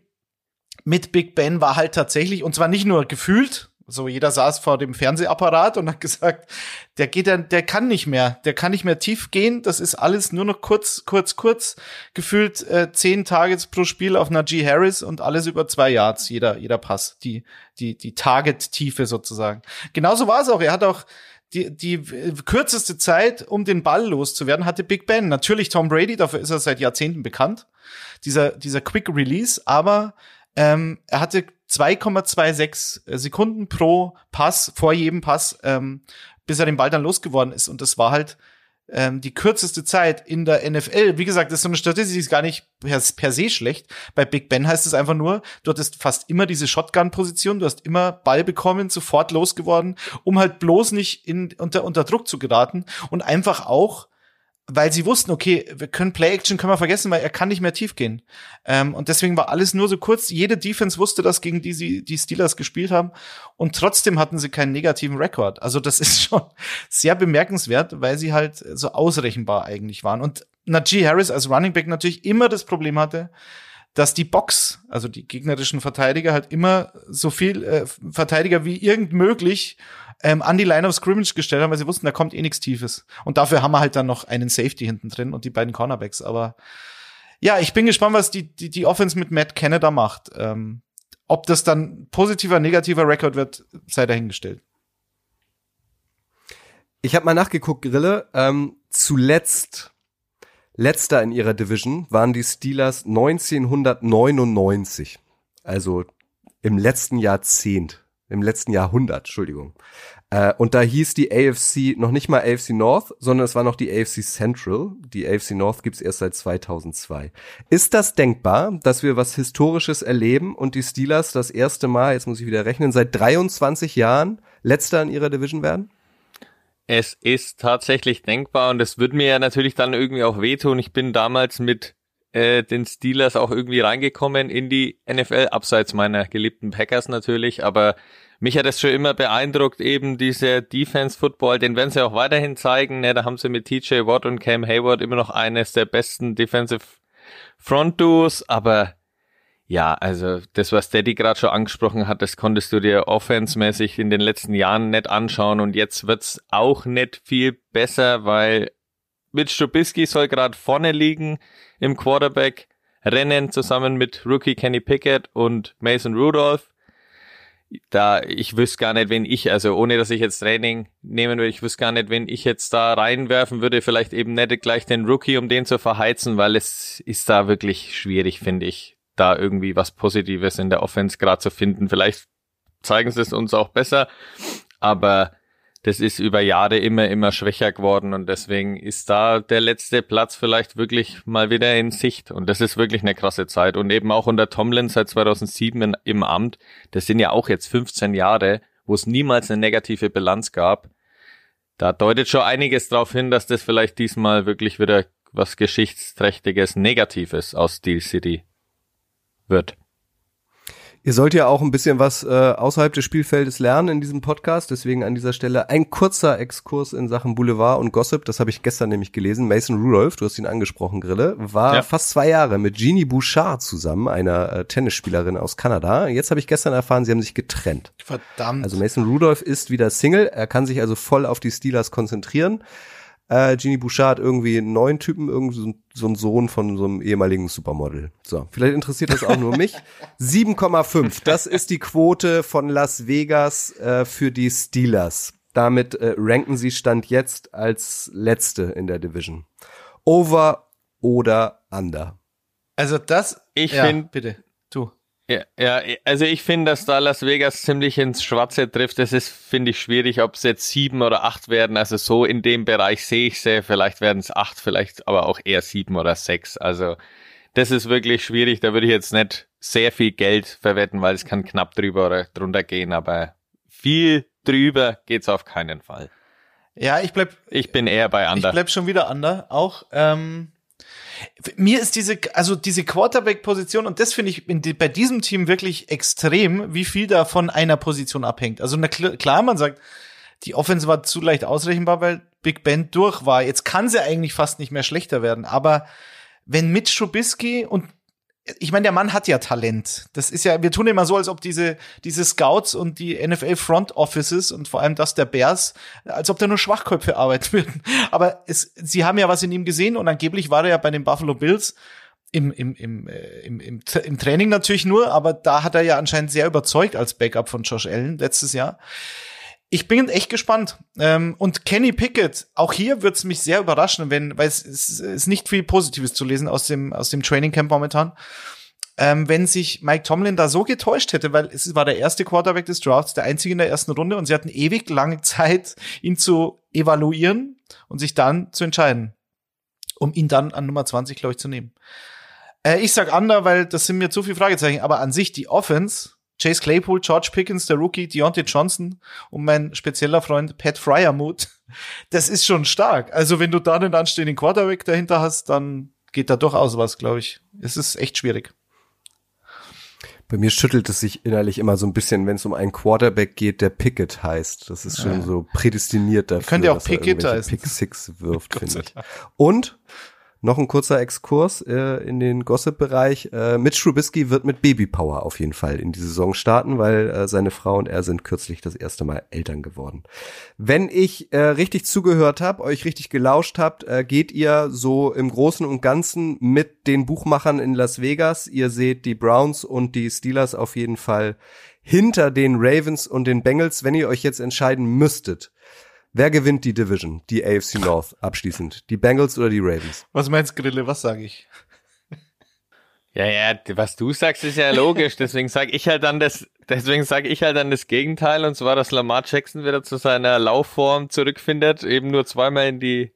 S5: mit Big Ben war halt tatsächlich, und zwar nicht nur gefühlt, so jeder saß vor dem Fernsehapparat und hat gesagt, der geht dann, der kann nicht mehr, der kann nicht mehr tief gehen. Das ist alles nur noch kurz, kurz, kurz. Gefühlt äh, zehn Targets pro Spiel auf Najee Harris und alles über zwei Yards, jeder, jeder Pass, die, die, die Target-Tiefe sozusagen. Genauso war es auch. Er hat auch die, die kürzeste Zeit, um den Ball loszuwerden, hatte Big Ben. Natürlich Tom Brady, dafür ist er seit Jahrzehnten bekannt. Dieser, dieser Quick Release, aber ähm, er hatte 2,26 Sekunden pro Pass, vor jedem Pass, ähm, bis er den Ball dann losgeworden ist. Und das war halt ähm, die kürzeste Zeit in der NFL. Wie gesagt, das ist so eine Statistik, die ist gar nicht per, per se schlecht. Bei Big Ben heißt es einfach nur, du hattest fast immer diese Shotgun-Position, du hast immer Ball bekommen, sofort losgeworden, um halt bloß nicht in, unter, unter Druck zu geraten und einfach auch weil sie wussten, okay, wir können Play-Action können wir vergessen, weil er kann nicht mehr tief gehen. Ähm, und deswegen war alles nur so kurz. Jede Defense wusste das, gegen die sie die Steelers gespielt haben. Und trotzdem hatten sie keinen negativen Rekord. Also das ist schon sehr bemerkenswert, weil sie halt so ausrechenbar eigentlich waren. Und Najee Harris als Running Back natürlich immer das Problem hatte, dass die Box, also die gegnerischen Verteidiger, halt immer so viel äh, Verteidiger wie irgend möglich ähm, an die Line of Scrimmage gestellt haben, weil sie wussten, da kommt eh nichts Tiefes. Und dafür haben wir halt dann noch einen Safety hinten drin und die beiden Cornerbacks. Aber ja, ich bin gespannt, was die, die, die Offense mit Matt Canada macht. Ähm, ob das dann positiver, negativer Rekord wird, sei dahingestellt.
S4: Ich habe mal nachgeguckt, Grille. Ähm, zuletzt Letzter in ihrer Division waren die Steelers 1999. Also im letzten Jahrzehnt, im letzten Jahrhundert, Entschuldigung. Äh, und da hieß die AFC noch nicht mal AFC North, sondern es war noch die AFC Central. Die AFC North gibt's erst seit 2002. Ist das denkbar, dass wir was Historisches erleben und die Steelers das erste Mal, jetzt muss ich wieder rechnen, seit 23 Jahren letzter in ihrer Division werden?
S6: Es ist tatsächlich denkbar und es wird mir ja natürlich dann irgendwie auch wehtun. Ich bin damals mit äh, den Steelers auch irgendwie reingekommen in die NFL, abseits meiner geliebten Packers natürlich, aber mich hat es schon immer beeindruckt, eben dieser Defense Football, den werden sie auch weiterhin zeigen. Ne? Da haben sie mit TJ Watt und Cam Hayward immer noch eines der besten Defensive Front Duos, aber ja, also das, was Daddy gerade schon angesprochen hat, das konntest du dir offensemäßig in den letzten Jahren nicht anschauen und jetzt wird's auch nicht viel besser, weil Mitch Trubisky soll gerade vorne liegen im Quarterback Rennen zusammen mit Rookie Kenny Pickett und Mason Rudolph. Da, ich wüsste gar nicht, wenn ich, also ohne dass ich jetzt Training nehmen würde, ich wüsste gar nicht, wenn ich jetzt da reinwerfen würde, vielleicht eben nicht gleich den Rookie, um den zu verheizen, weil es ist da wirklich schwierig, finde ich da irgendwie was Positives in der Offense gerade zu finden. Vielleicht zeigen sie es uns auch besser, aber das ist über Jahre immer, immer schwächer geworden und deswegen ist da der letzte Platz vielleicht wirklich mal wieder in Sicht und das ist wirklich eine krasse Zeit und eben auch unter Tomlin seit 2007 in, im Amt, das sind ja auch jetzt 15 Jahre, wo es niemals eine negative Bilanz gab. Da deutet schon einiges darauf hin, dass das vielleicht diesmal wirklich wieder was Geschichtsträchtiges, Negatives aus Steel City wird.
S4: Ihr sollt ja auch ein bisschen was äh, außerhalb des Spielfeldes lernen in diesem Podcast. Deswegen an dieser Stelle ein kurzer Exkurs in Sachen Boulevard und Gossip. Das habe ich gestern nämlich gelesen. Mason Rudolph, du hast ihn angesprochen, Grille, war ja. fast zwei Jahre mit Jeannie Bouchard zusammen, einer äh, Tennisspielerin aus Kanada. Jetzt habe ich gestern erfahren, sie haben sich getrennt.
S5: Verdammt.
S4: Also Mason Rudolph ist wieder Single. Er kann sich also voll auf die Steelers konzentrieren. Äh, Genie Bouchard irgendwie einen neuen Typen, irgendwie so, so ein Sohn von so einem ehemaligen Supermodel. So, vielleicht interessiert das auch nur mich. 7,5, das ist die Quote von Las Vegas äh, für die Steelers. Damit äh, ranken sie Stand jetzt als letzte in der Division. Over oder under?
S5: Also das,
S6: ich ja, finde. Ja, ja, also ich finde, dass da Las Vegas ziemlich ins Schwarze trifft. Das ist, finde ich, schwierig, ob es jetzt sieben oder acht werden. Also so in dem Bereich sehe ich sie. Vielleicht werden es acht, vielleicht aber auch eher sieben oder sechs. Also das ist wirklich schwierig. Da würde ich jetzt nicht sehr viel Geld verwetten, weil es kann knapp drüber oder drunter gehen. Aber viel drüber geht's auf keinen Fall.
S5: Ja, ich bleib.
S6: Ich bin eher bei Under.
S5: Ich bleib schon wieder Under. Auch. Ähm mir ist diese, also diese Quarterback-Position, und das finde ich die, bei diesem Team wirklich extrem, wie viel da von einer Position abhängt. Also na, klar, man sagt, die Offense war zu leicht ausrechenbar, weil Big Ben durch war. Jetzt kann sie eigentlich fast nicht mehr schlechter werden. Aber wenn Mitch Trubisky und ich meine, der Mann hat ja Talent. Das ist ja, wir tun immer so, als ob diese, diese Scouts und die NFL Front Offices und vor allem das der Bears, als ob da nur Schwachköpfe arbeiten würden. Aber es, sie haben ja was in ihm gesehen und angeblich war er ja bei den Buffalo Bills im, im, im, äh, im, im, im Training natürlich nur, aber da hat er ja anscheinend sehr überzeugt als Backup von Josh Allen letztes Jahr ich bin echt gespannt. Ähm, und Kenny Pickett, auch hier wird es mich sehr überraschen, wenn, weil es, es ist nicht viel Positives zu lesen aus dem, aus dem Training Camp momentan. Ähm, wenn sich Mike Tomlin da so getäuscht hätte, weil es war der erste Quarterback des Drafts, der einzige in der ersten Runde und sie hatten ewig lange Zeit, ihn zu evaluieren und sich dann zu entscheiden, um ihn dann an Nummer 20, glaube ich, zu nehmen. Äh, ich sag Under, weil das sind mir zu viele Fragezeichen, aber an sich die Offense Chase Claypool, George Pickens, der Rookie, Deontay Johnson und mein spezieller Freund Pat Fryermuth das ist schon stark. Also wenn du da einen anstehenden Quarterback dahinter hast, dann geht da durchaus was, glaube ich. Es ist echt schwierig.
S4: Bei mir schüttelt es sich innerlich immer so ein bisschen, wenn es um einen Quarterback geht, der Pickett heißt. Das ist schon ja. so prädestiniert dafür.
S5: Könnte ja auch Pickett heißen.
S4: Pick Six wirft, finde ich. Und noch ein kurzer Exkurs äh, in den Gossip-Bereich. Äh, Mitch Trubisky wird mit Babypower auf jeden Fall in die Saison starten, weil äh, seine Frau und er sind kürzlich das erste Mal Eltern geworden. Wenn ich äh, richtig zugehört habe, euch richtig gelauscht habt, äh, geht ihr so im Großen und Ganzen mit den Buchmachern in Las Vegas. Ihr seht die Browns und die Steelers auf jeden Fall hinter den Ravens und den Bengals. Wenn ihr euch jetzt entscheiden müsstet, Wer gewinnt die Division, die AFC North abschließend? Die Bengals oder die Ravens?
S5: Was meinst du, Grille? Was sage ich?
S6: Ja, ja, was du sagst, ist ja logisch. Deswegen sage ich halt dann das, deswegen sage ich halt dann das Gegenteil, und zwar, dass Lamar Jackson wieder zu seiner Laufform zurückfindet. Eben nur zweimal in die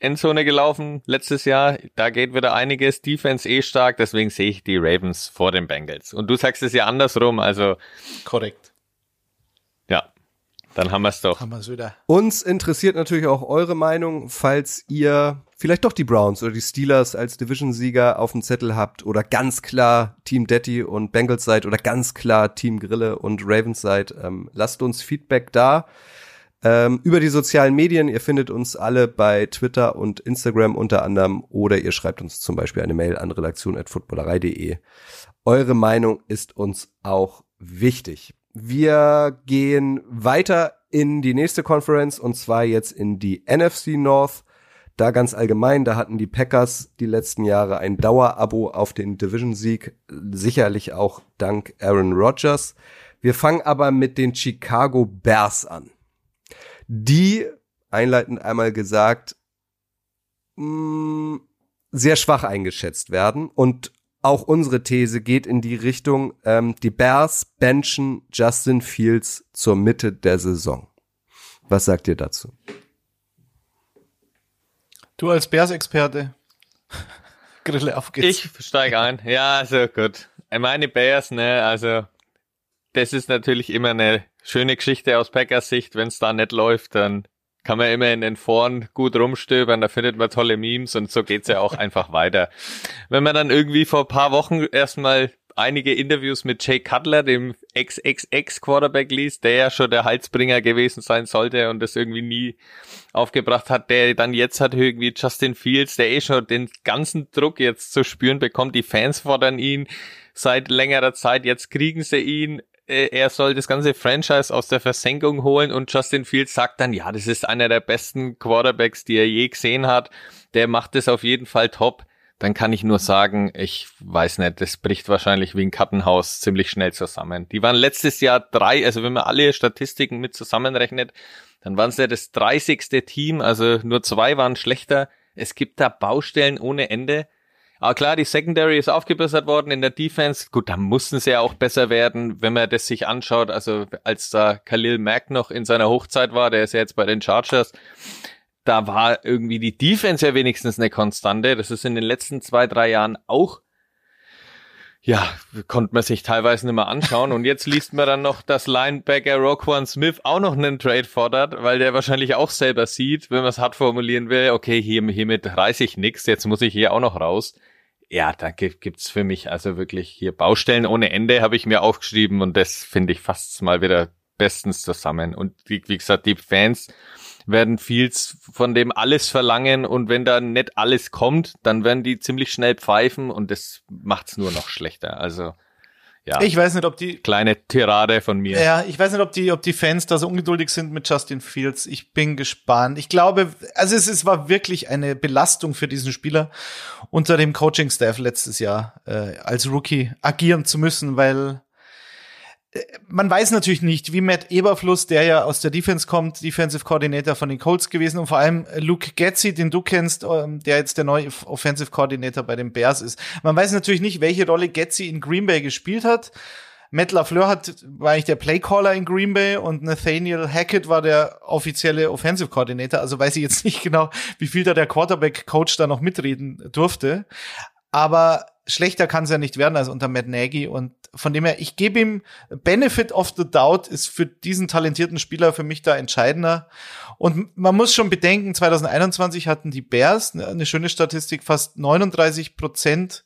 S6: Endzone gelaufen letztes Jahr. Da geht wieder einiges. Defense eh stark, deswegen sehe ich die Ravens vor den Bengals. Und du sagst es ja andersrum, also.
S5: Korrekt.
S6: Dann haben wir es doch.
S5: Haben wir's wieder.
S4: Uns interessiert natürlich auch eure Meinung, falls ihr vielleicht doch die Browns oder die Steelers als Division-Sieger auf dem Zettel habt oder ganz klar Team Detti und Bengals seid oder ganz klar Team Grille und Ravens seid. Ähm, lasst uns Feedback da. Ähm, über die sozialen Medien. Ihr findet uns alle bei Twitter und Instagram unter anderem oder ihr schreibt uns zum Beispiel eine Mail an redaktion.footballerei.de. Eure Meinung ist uns auch wichtig. Wir gehen weiter in die nächste Conference und zwar jetzt in die NFC North. Da ganz allgemein, da hatten die Packers die letzten Jahre ein Dauerabo auf den Division-Sieg, sicherlich auch dank Aaron Rodgers. Wir fangen aber mit den Chicago Bears an. Die, einleitend einmal gesagt, mh, mm, sehr schwach eingeschätzt werden und auch unsere These geht in die Richtung, ähm, die Bears benchen Justin Fields zur Mitte der Saison. Was sagt ihr dazu?
S5: Du als Bears-Experte. Grille, auf geht's.
S6: Ich steige ein. Ja, also gut. Meine Bears, ne, also das ist natürlich immer eine schöne Geschichte aus Packers Sicht. Wenn es da nicht läuft, dann kann man immer in den Foren gut rumstöbern, da findet man tolle Memes und so geht's ja auch einfach weiter. Wenn man dann irgendwie vor paar Wochen erstmal einige Interviews mit Jay Cutler, dem XXX Quarterback liest, der ja schon der Halsbringer gewesen sein sollte und das irgendwie nie aufgebracht hat, der dann jetzt hat irgendwie Justin Fields, der eh schon den ganzen Druck jetzt zu spüren bekommt, die Fans fordern ihn seit längerer Zeit, jetzt kriegen sie ihn, er soll das ganze Franchise aus der Versenkung holen und Justin Fields sagt dann, ja, das ist einer der besten Quarterbacks, die er je gesehen hat. Der macht es auf jeden Fall top. Dann kann ich nur sagen, ich weiß nicht, das bricht wahrscheinlich wie ein Kartenhaus ziemlich schnell zusammen. Die waren letztes Jahr drei, also wenn man alle Statistiken mit zusammenrechnet, dann waren sie ja das 30. Team, also nur zwei waren schlechter. Es gibt da Baustellen ohne Ende. Aber klar, die Secondary ist aufgebessert worden in der Defense. Gut, da mussten sie ja auch besser werden, wenn man das sich anschaut. Also als da Khalil Mack noch in seiner Hochzeit war, der ist ja jetzt bei den Chargers, da war irgendwie die Defense ja wenigstens eine Konstante. Das ist in den letzten zwei, drei Jahren auch ja, konnte man sich teilweise nicht mehr anschauen. Und jetzt liest man dann noch, dass Linebacker Roquan Smith auch noch einen Trade fordert, weil der wahrscheinlich auch selber sieht, wenn man es hart formulieren will, okay, hier, hiermit reiß ich nix, jetzt muss ich hier auch noch raus. Ja, da gibt's für mich also wirklich hier Baustellen ohne Ende, habe ich mir aufgeschrieben und das finde ich fast mal wieder bestens zusammen. Und wie, wie gesagt, die Fans werden Fields von dem alles verlangen und wenn da nicht alles kommt, dann werden die ziemlich schnell pfeifen und das macht's nur noch schlechter. Also ja.
S5: Ich weiß nicht, ob die
S6: kleine Tirade von mir.
S5: Ja, ich weiß nicht, ob die, ob die Fans da so ungeduldig sind mit Justin Fields. Ich bin gespannt. Ich glaube, also es, es war wirklich eine Belastung für diesen Spieler unter dem Coaching-Staff letztes Jahr äh, als Rookie agieren zu müssen, weil man weiß natürlich nicht, wie Matt Eberfluss, der ja aus der Defense kommt, Defensive Coordinator von den Colts gewesen und vor allem Luke Getzi, den du kennst, ähm, der jetzt der neue Offensive Coordinator bei den Bears ist. Man weiß natürlich nicht, welche Rolle Getzi in Green Bay gespielt hat. Matt LaFleur hat, war eigentlich der Playcaller in Green Bay und Nathaniel Hackett war der offizielle Offensive Coordinator. Also weiß ich jetzt nicht genau, wie viel da der Quarterback Coach da noch mitreden durfte. Aber schlechter kann es ja nicht werden als unter Matt Nagy und von dem her, ich gebe ihm Benefit of the Doubt ist für diesen talentierten Spieler für mich da entscheidender und man muss schon bedenken, 2021 hatten die Bears eine schöne Statistik, fast 39 Prozent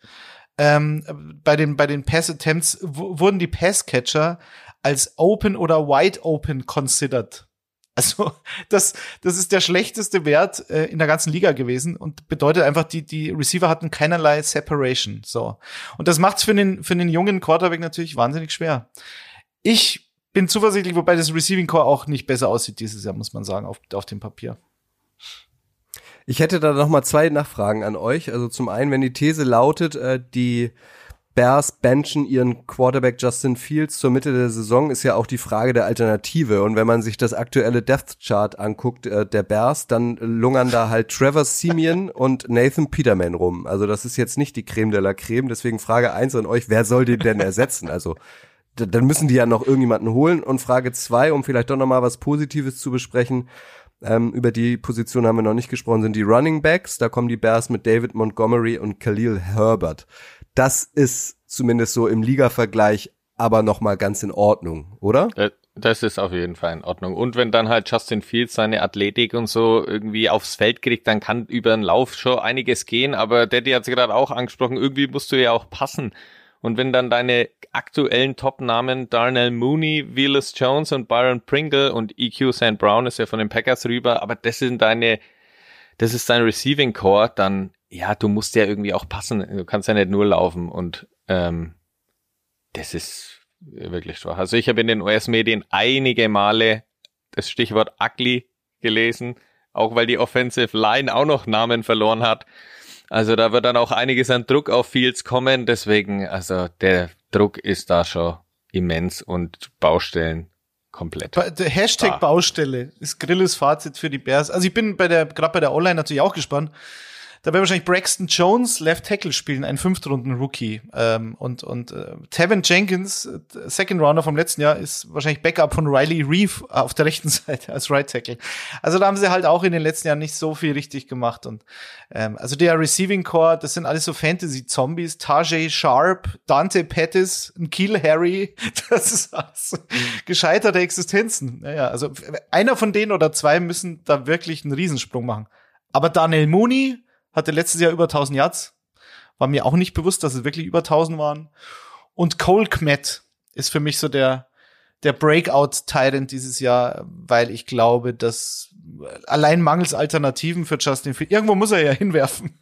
S5: ähm, bei den bei den Pass Attempts wurden die Passcatcher als Open oder Wide Open considered. Also das, das ist der schlechteste Wert äh, in der ganzen Liga gewesen und bedeutet einfach, die, die Receiver hatten keinerlei Separation. So. Und das macht's für den, für den jungen Quarterback natürlich wahnsinnig schwer. Ich bin zuversichtlich, wobei das Receiving Core auch nicht besser aussieht dieses Jahr, muss man sagen, auf, auf dem Papier.
S4: Ich hätte da noch mal zwei Nachfragen an euch. Also zum einen, wenn die These lautet, äh, die Bears benchen ihren Quarterback Justin Fields zur Mitte der Saison, ist ja auch die Frage der Alternative. Und wenn man sich das aktuelle Death Chart anguckt, äh, der Bears, dann lungern da halt Trevor Simeon und Nathan Peterman rum. Also das ist jetzt nicht die Creme de la Creme. Deswegen Frage eins an euch, wer soll den denn ersetzen? Also dann müssen die ja noch irgendjemanden holen. Und Frage zwei, um vielleicht doch noch mal was Positives zu besprechen, ähm, über die Position haben wir noch nicht gesprochen, sind die Running Backs. Da kommen die Bears mit David Montgomery und Khalil Herbert das ist zumindest so im Liga-Vergleich aber noch mal ganz in Ordnung, oder?
S6: Das ist auf jeden Fall in Ordnung. Und wenn dann halt Justin Fields seine Athletik und so irgendwie aufs Feld kriegt, dann kann über den Lauf schon einiges gehen. Aber Daddy hat es gerade auch angesprochen, irgendwie musst du ja auch passen. Und wenn dann deine aktuellen Top-Namen Darnell Mooney, Willis Jones und Byron Pringle und EQ St. Brown ist ja von den Packers rüber, aber das sind deine, das ist dein Receiving Core, dann ja, du musst ja irgendwie auch passen. Du kannst ja nicht nur laufen und ähm, das ist wirklich schwach. Also ich habe in den US-Medien einige Male das Stichwort ugly gelesen, auch weil die Offensive Line auch noch Namen verloren hat. Also da wird dann auch einiges an Druck auf Fields kommen. Deswegen, also der Druck ist da schon immens und Baustellen komplett.
S5: Der Hashtag Baustelle ist Grilles Fazit für die Bears. Also ich bin bei der, gerade bei der Online natürlich auch gespannt. Da wird wahrscheinlich Braxton Jones Left Tackle spielen, ein Fünftrunden-Rookie. Ähm, und und äh, Tevin Jenkins, äh, Second Rounder vom letzten Jahr, ist wahrscheinlich Backup von Riley Reeve auf der rechten Seite als Right Tackle. Also da haben sie halt auch in den letzten Jahren nicht so viel richtig gemacht. Und ähm, also der Receiving Core, das sind alles so Fantasy-Zombies. Tajay Sharp, Dante Pettis, ein Kiel Harry, das ist alles gescheiterte Existenzen. Naja, also einer von denen oder zwei müssen da wirklich einen Riesensprung machen. Aber Daniel Mooney, hatte letztes Jahr über 1000 Yards. War mir auch nicht bewusst, dass es wirklich über 1000 waren. Und Cole Kmet ist für mich so der, der Breakout-Tyrant dieses Jahr, weil ich glaube, dass allein mangels Alternativen für Justin Fields, irgendwo muss er ja hinwerfen.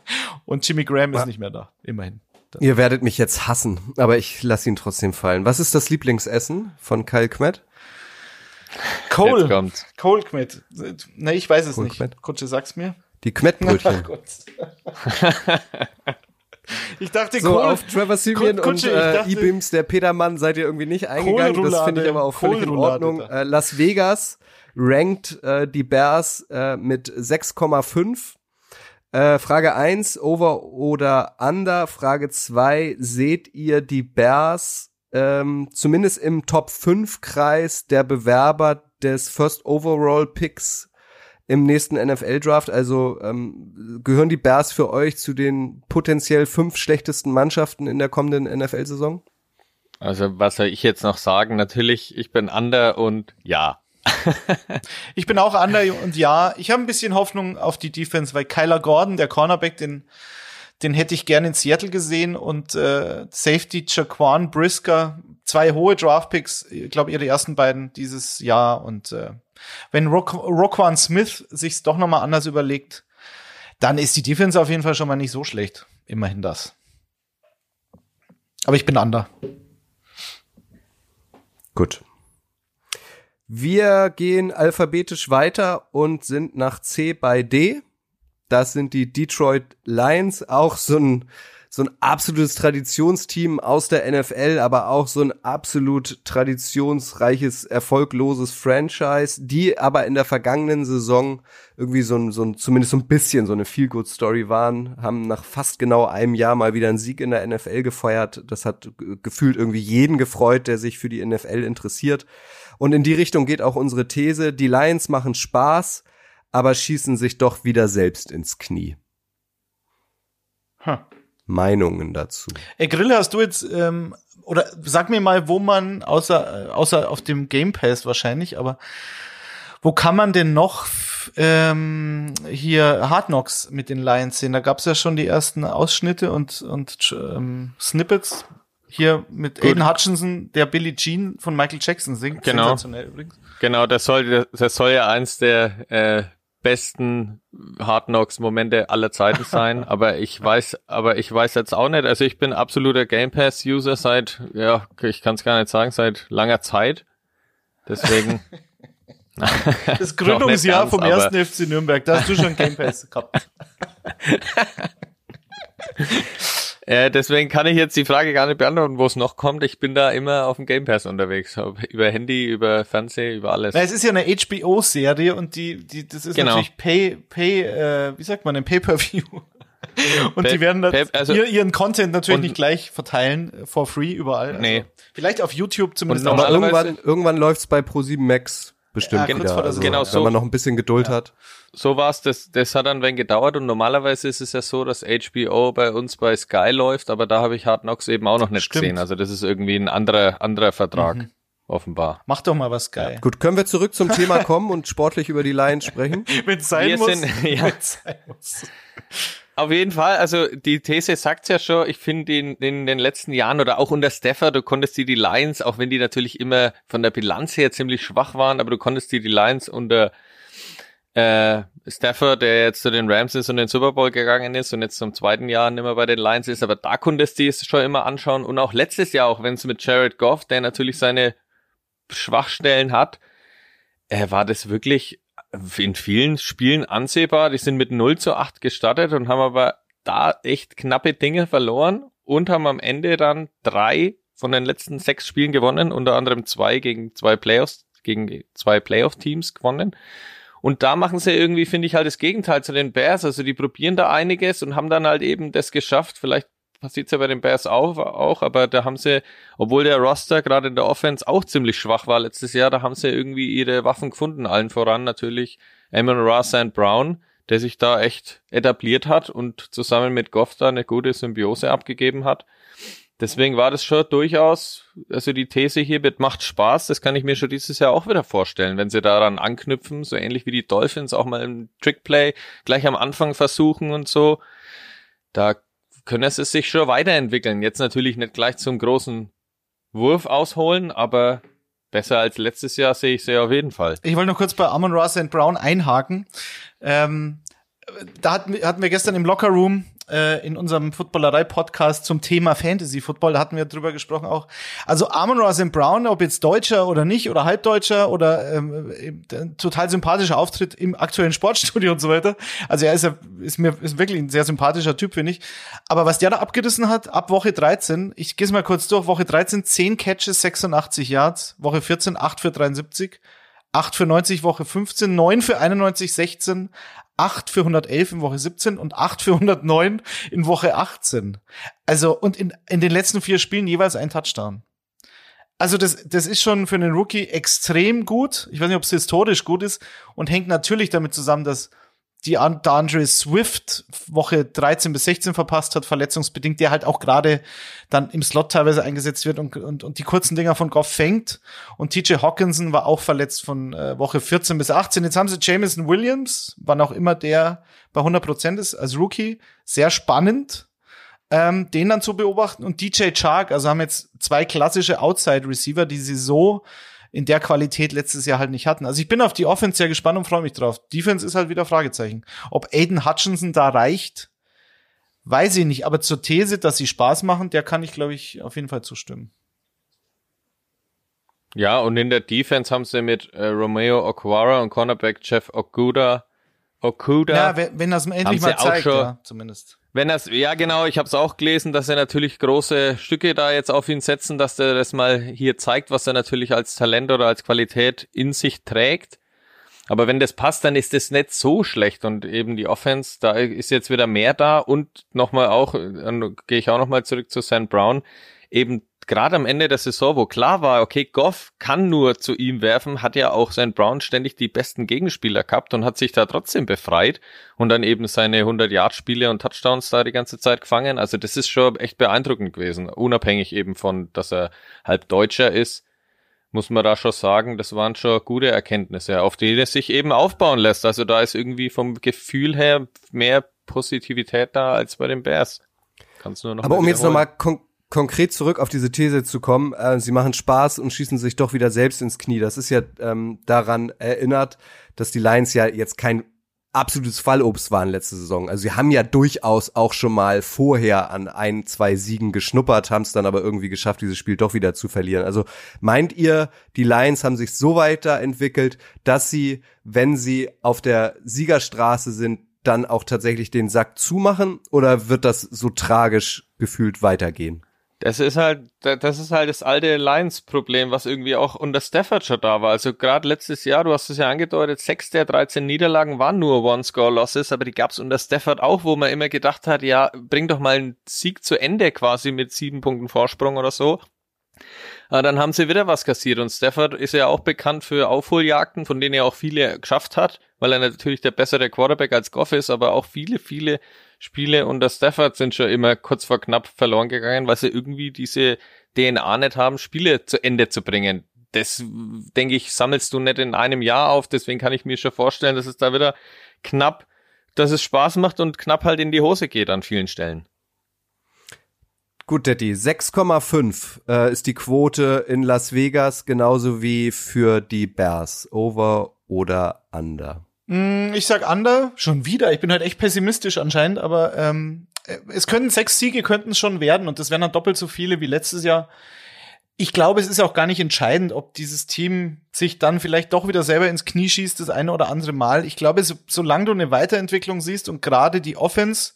S5: Und Jimmy Graham ist nicht mehr da, immerhin.
S4: Ihr werdet mich jetzt hassen, aber ich lasse ihn trotzdem fallen. Was ist das Lieblingsessen von Kyle Kmet?
S5: Cole. Cole Kmet. Ne, ich weiß es Cole nicht. Kmet. Kutsche, sag's mir.
S4: Die Kmettbrötchen.
S5: ich dachte,
S4: so Kohl, auf Trevor Simeon und äh, E-Bims, der Petermann, seid ihr irgendwie nicht eingegangen. Das finde ich aber auch völlig in Ordnung. Äh, Las Vegas rankt äh, die Bears äh, mit 6,5. Äh, Frage 1, over oder under? Frage 2, seht ihr die Bears ähm, zumindest im Top 5 Kreis der Bewerber des First Overall Picks im nächsten NFL-Draft. Also ähm, gehören die Bears für euch zu den potenziell fünf schlechtesten Mannschaften in der kommenden NFL-Saison?
S6: Also was soll ich jetzt noch sagen? Natürlich, ich bin under und ja.
S5: ich bin auch under und ja. Ich habe ein bisschen Hoffnung auf die Defense, weil Kyler Gordon, der Cornerback, den den hätte ich gerne in Seattle gesehen und äh, Safety Jaquan Brisker, zwei hohe Draftpicks, ich glaube ihre ersten beiden dieses Jahr und äh, wenn Roquan Smith sich's doch nochmal anders überlegt, dann ist die Defense auf jeden Fall schon mal nicht so schlecht. Immerhin das. Aber ich bin under.
S4: Gut. Wir gehen alphabetisch weiter und sind nach C bei D. Das sind die Detroit Lions, auch so ein so ein absolutes Traditionsteam aus der NFL, aber auch so ein absolut traditionsreiches, erfolgloses Franchise, die aber in der vergangenen Saison irgendwie so ein, so ein zumindest so ein bisschen so eine Feel-Good-Story waren, haben nach fast genau einem Jahr mal wieder einen Sieg in der NFL gefeiert. Das hat gefühlt irgendwie jeden gefreut, der sich für die NFL interessiert. Und in die Richtung geht auch unsere These, die Lions machen Spaß, aber schießen sich doch wieder selbst ins Knie.
S5: Huh.
S4: Meinungen dazu.
S5: Ey, Grille, hast du jetzt, ähm, oder sag mir mal, wo man, außer, äh, außer auf dem Game Pass wahrscheinlich, aber wo kann man denn noch ähm, hier Hard Knocks mit den Lions sehen? Da gab's ja schon die ersten Ausschnitte und, und ähm, Snippets. Hier mit Gut. Aiden Hutchinson, der Billie Jean von Michael Jackson singt.
S6: Genau. Sensationell übrigens. Genau, das soll, das soll ja eins der äh, besten Hard Knocks Momente aller Zeiten sein, aber ich weiß, aber ich weiß jetzt auch nicht, also ich bin absoluter Game Pass User seit, ja, ich kann es gar nicht sagen, seit langer Zeit. Deswegen
S5: Das Gründungsjahr ganz, vom ersten FC Nürnberg, da hast du schon Game Pass gehabt.
S6: Äh, deswegen kann ich jetzt die Frage gar nicht beantworten, wo es noch kommt. Ich bin da immer auf dem Game Pass unterwegs. Über Handy, über Fernsehen, über alles.
S5: Na, es ist ja eine HBO-Serie und die, die, das ist genau. natürlich Pay, Pay, äh, wie sagt man, ein Pay-Per-View. Und Pay, die werden das, Pay, also, ihren Content natürlich nicht gleich verteilen, äh, for free überall.
S6: Also nee.
S5: Vielleicht auf YouTube zumindest.
S4: Aber irgendwann, irgendwann läuft's bei Pro7 Max bestimmt ja, wieder. Also, genau, so, wenn man noch ein bisschen Geduld ja. hat.
S6: So war's. Das, das hat dann ein wenig gedauert und normalerweise ist es ja so, dass HBO bei uns bei Sky läuft, aber da habe ich Hard Knocks eben auch noch nicht Stimmt. gesehen. Also das ist irgendwie ein anderer anderer Vertrag. Mhm. Offenbar.
S5: Mach doch mal was geil.
S4: Gut, können wir zurück zum Thema kommen und sportlich über die Lions sprechen?
S5: Wenn es sein, muss. Sind, ja. sein
S6: muss. Auf jeden Fall, also die These sagt's ja schon, ich finde in, in den letzten Jahren oder auch unter Steffer, du konntest die, die Lions, auch wenn die natürlich immer von der Bilanz her ziemlich schwach waren, aber du konntest die, die Lions unter äh, Stafford, der jetzt zu den Rams ist und den Super Bowl gegangen ist und jetzt zum zweiten Jahr nicht mehr bei den Lions ist, aber da konntest du es schon immer anschauen und auch letztes Jahr, auch wenn es mit Jared Goff, der natürlich seine Schwachstellen hat, äh, war das wirklich in vielen Spielen ansehbar. Die sind mit 0 zu 8 gestartet und haben aber da echt knappe Dinge verloren und haben am Ende dann drei von den letzten sechs Spielen gewonnen, unter anderem zwei gegen zwei Playoffs, gegen zwei Playoff-Teams gewonnen. Und da machen sie irgendwie, finde ich, halt das Gegenteil zu den Bears. Also die probieren da einiges und haben dann halt eben das geschafft. Vielleicht passiert's ja bei den Bears auch, auch, aber da haben sie, obwohl der Roster gerade in der Offense auch ziemlich schwach war letztes Jahr, da haben sie irgendwie ihre Waffen gefunden, allen voran natürlich Amon Ross and Brown, der sich da echt etabliert hat und zusammen mit Goff da eine gute Symbiose abgegeben hat. Deswegen war das schon durchaus, also die These hier wird macht Spaß, das kann ich mir schon dieses Jahr auch wieder vorstellen, wenn sie daran anknüpfen, so ähnlich wie die Dolphins auch mal im Trickplay gleich am Anfang versuchen und so. Da können es sich schon weiterentwickeln. Jetzt natürlich nicht gleich zum großen Wurf ausholen, aber besser als letztes Jahr sehe ich sie auf jeden Fall.
S5: Ich wollte noch kurz bei Amon Ross and Brown einhaken. Ähm, da hatten wir gestern im Locker Room äh, in unserem Footballerei-Podcast zum Thema Fantasy-Football, da hatten wir drüber gesprochen auch. Also Amon Ross Brown, ob jetzt Deutscher oder nicht oder Halbdeutscher oder ähm, total sympathischer Auftritt im aktuellen Sportstudio und so weiter. Also er ist ja, ist mir ist wirklich ein sehr sympathischer Typ, finde ich. Aber was der da abgerissen hat, ab Woche 13, ich gehe mal kurz durch, Woche 13, 10 Catches, 86 Yards, Woche 14, 8 für 73, 8 für 90, Woche 15, 9 für 91, 16, 8 für 111 in Woche 17 und 8 für 109 in Woche 18. Also, und in, in den letzten vier Spielen jeweils ein Touchdown. Also das, das ist schon für einen Rookie extrem gut. Ich weiß nicht, ob es historisch gut ist und hängt natürlich damit zusammen, dass die DeAndre Swift Woche 13 bis 16 verpasst hat, verletzungsbedingt, der halt auch gerade dann im Slot teilweise eingesetzt wird und, und, und die kurzen Dinger von Goff fängt. Und TJ Hawkinson war auch verletzt von äh, Woche 14 bis 18. Jetzt haben sie Jameson Williams, wann auch immer der bei 100 Prozent ist, als Rookie. Sehr spannend, ähm, den dann zu beobachten. Und DJ Chark, also haben jetzt zwei klassische Outside Receiver, die sie so in der Qualität letztes Jahr halt nicht hatten. Also ich bin auf die Offense sehr gespannt und freue mich drauf. Defense ist halt wieder Fragezeichen. Ob Aiden Hutchinson da reicht, weiß ich nicht. Aber zur These, dass sie Spaß machen, der kann ich, glaube ich, auf jeden Fall zustimmen.
S6: Ja, und in der Defense haben sie mit äh, Romeo Okwara und Cornerback Jeff Okuda Okuda.
S5: Ja, wenn, das endlich mal zeigt, schon, ja, zumindest.
S6: Wenn das, ja genau, ich habe es auch gelesen, dass er natürlich große Stücke da jetzt auf ihn setzen, dass er das mal hier zeigt, was er natürlich als Talent oder als Qualität in sich trägt. Aber wenn das passt, dann ist das nicht so schlecht und eben die Offense, da ist jetzt wieder mehr da und nochmal auch, dann gehe ich auch nochmal zurück zu Sam Brown, eben gerade am Ende der Saison, wo klar war, okay, Goff kann nur zu ihm werfen, hat ja auch sein Brown ständig die besten Gegenspieler gehabt und hat sich da trotzdem befreit und dann eben seine 100-Yard-Spiele und Touchdowns da die ganze Zeit gefangen. Also das ist schon echt beeindruckend gewesen, unabhängig eben von, dass er halb Deutscher ist muss man da schon sagen, das waren schon gute Erkenntnisse, auf die es sich eben aufbauen lässt. Also da ist irgendwie vom Gefühl her mehr Positivität da als bei den Bears.
S4: Kannst du nur noch Aber um jetzt nochmal kon konkret zurück auf diese These zu kommen, äh, sie machen Spaß und schießen sich doch wieder selbst ins Knie. Das ist ja ähm, daran erinnert, dass die Lions ja jetzt kein absolutes Fallobst waren letzte Saison. Also sie haben ja durchaus auch schon mal vorher an ein, zwei Siegen geschnuppert, haben es dann aber irgendwie geschafft, dieses Spiel doch wieder zu verlieren. Also meint ihr, die Lions haben sich so weiterentwickelt, dass sie, wenn sie auf der Siegerstraße sind, dann auch tatsächlich den Sack zumachen oder wird das so tragisch gefühlt weitergehen?
S6: Das ist halt, das ist halt das alte Lions-Problem, was irgendwie auch unter Stafford schon da war. Also gerade letztes Jahr, du hast es ja angedeutet, sechs der 13 Niederlagen waren nur One-Score-Losses, aber die gab's unter Stafford auch, wo man immer gedacht hat, ja, bring doch mal einen Sieg zu Ende quasi mit sieben Punkten Vorsprung oder so. Aber dann haben sie wieder was kassiert und Stafford ist ja auch bekannt für Aufholjagden, von denen er auch viele geschafft hat, weil er natürlich der bessere Quarterback als Goff ist, aber auch viele, viele Spiele unter Stafford sind schon immer kurz vor knapp verloren gegangen, weil sie irgendwie diese DNA nicht haben, Spiele zu Ende zu bringen. Das, denke ich, sammelst du nicht in einem Jahr auf, deswegen kann ich mir schon vorstellen, dass es da wieder knapp, dass es Spaß macht und knapp halt in die Hose geht an vielen Stellen.
S4: Gut, Detti, 6,5 äh, ist die Quote in Las Vegas, genauso wie für die Bears. Over oder under?
S5: Mm, ich sag under, schon wieder. Ich bin halt echt pessimistisch anscheinend, aber ähm, es können sechs Siege könnten es schon werden und das wären dann doppelt so viele wie letztes Jahr. Ich glaube, es ist auch gar nicht entscheidend, ob dieses Team sich dann vielleicht doch wieder selber ins Knie schießt, das eine oder andere Mal. Ich glaube, so, solange du eine Weiterentwicklung siehst und gerade die Offense,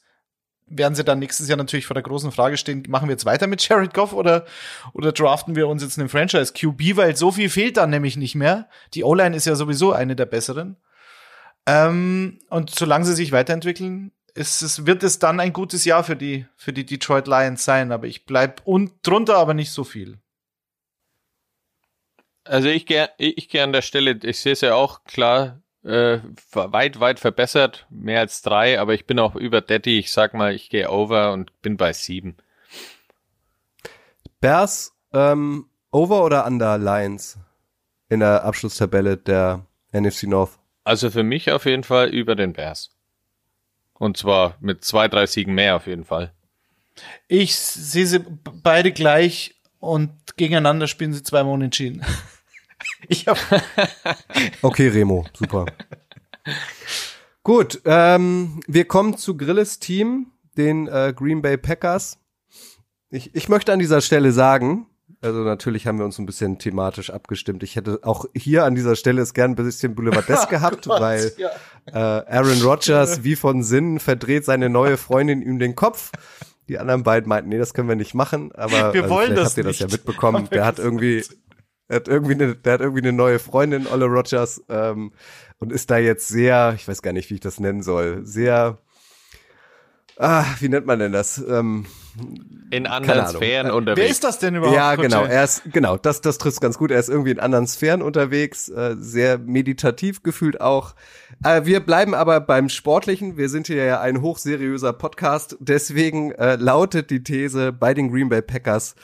S5: werden sie dann nächstes Jahr natürlich vor der großen Frage stehen, machen wir jetzt weiter mit Jared Goff oder, oder draften wir uns jetzt einen Franchise QB, weil so viel fehlt dann nämlich nicht mehr. Die O-Line ist ja sowieso eine der besseren. Ähm, und solange sie sich weiterentwickeln, ist es, wird es dann ein gutes Jahr für die, für die Detroit Lions sein. Aber ich bleib und drunter, aber nicht so viel.
S6: Also ich gehe ich geh an der Stelle, ich sehe es ja auch klar, äh, weit, weit verbessert, mehr als drei, aber ich bin auch über Daddy. Ich sag mal, ich gehe over und bin bei sieben.
S4: Bears, ähm, over oder under Lions in der Abschlusstabelle der NFC North?
S6: Also für mich auf jeden Fall über den Bears. Und zwar mit zwei, drei Siegen mehr auf jeden Fall.
S5: Ich sehe sie beide gleich und gegeneinander spielen sie zweimal unentschieden.
S4: ich hab okay, Remo, super. Gut, ähm, wir kommen zu Grilles Team, den äh, Green Bay Packers. Ich, ich möchte an dieser Stelle sagen, also natürlich haben wir uns ein bisschen thematisch abgestimmt. Ich hätte auch hier an dieser Stelle es gern ein bisschen Boulevardesk gehabt, oh weil ja. äh, Aaron Rodgers wie von Sinnen verdreht seine neue Freundin ihm den Kopf. Die anderen beiden meinten, nee, das können wir nicht machen, aber
S5: wir also, wollen
S4: vielleicht
S5: das
S4: habt ihr das ja mitbekommen. Der hat irgendwie, der hat irgendwie eine, der hat irgendwie eine neue Freundin, Olle Rodgers, ähm, und ist da jetzt sehr, ich weiß gar nicht, wie ich das nennen soll, sehr ah, wie nennt man denn das? Ähm,
S6: in anderen Sphären unterwegs.
S5: Wer ist das denn überhaupt?
S4: Ja, genau. Er ist, genau, das, das trifft ganz gut. Er ist irgendwie in anderen Sphären unterwegs, äh, sehr meditativ gefühlt auch. Äh, wir bleiben aber beim Sportlichen. Wir sind hier ja ein hochseriöser Podcast. Deswegen äh, lautet die These bei den Green Bay Packers,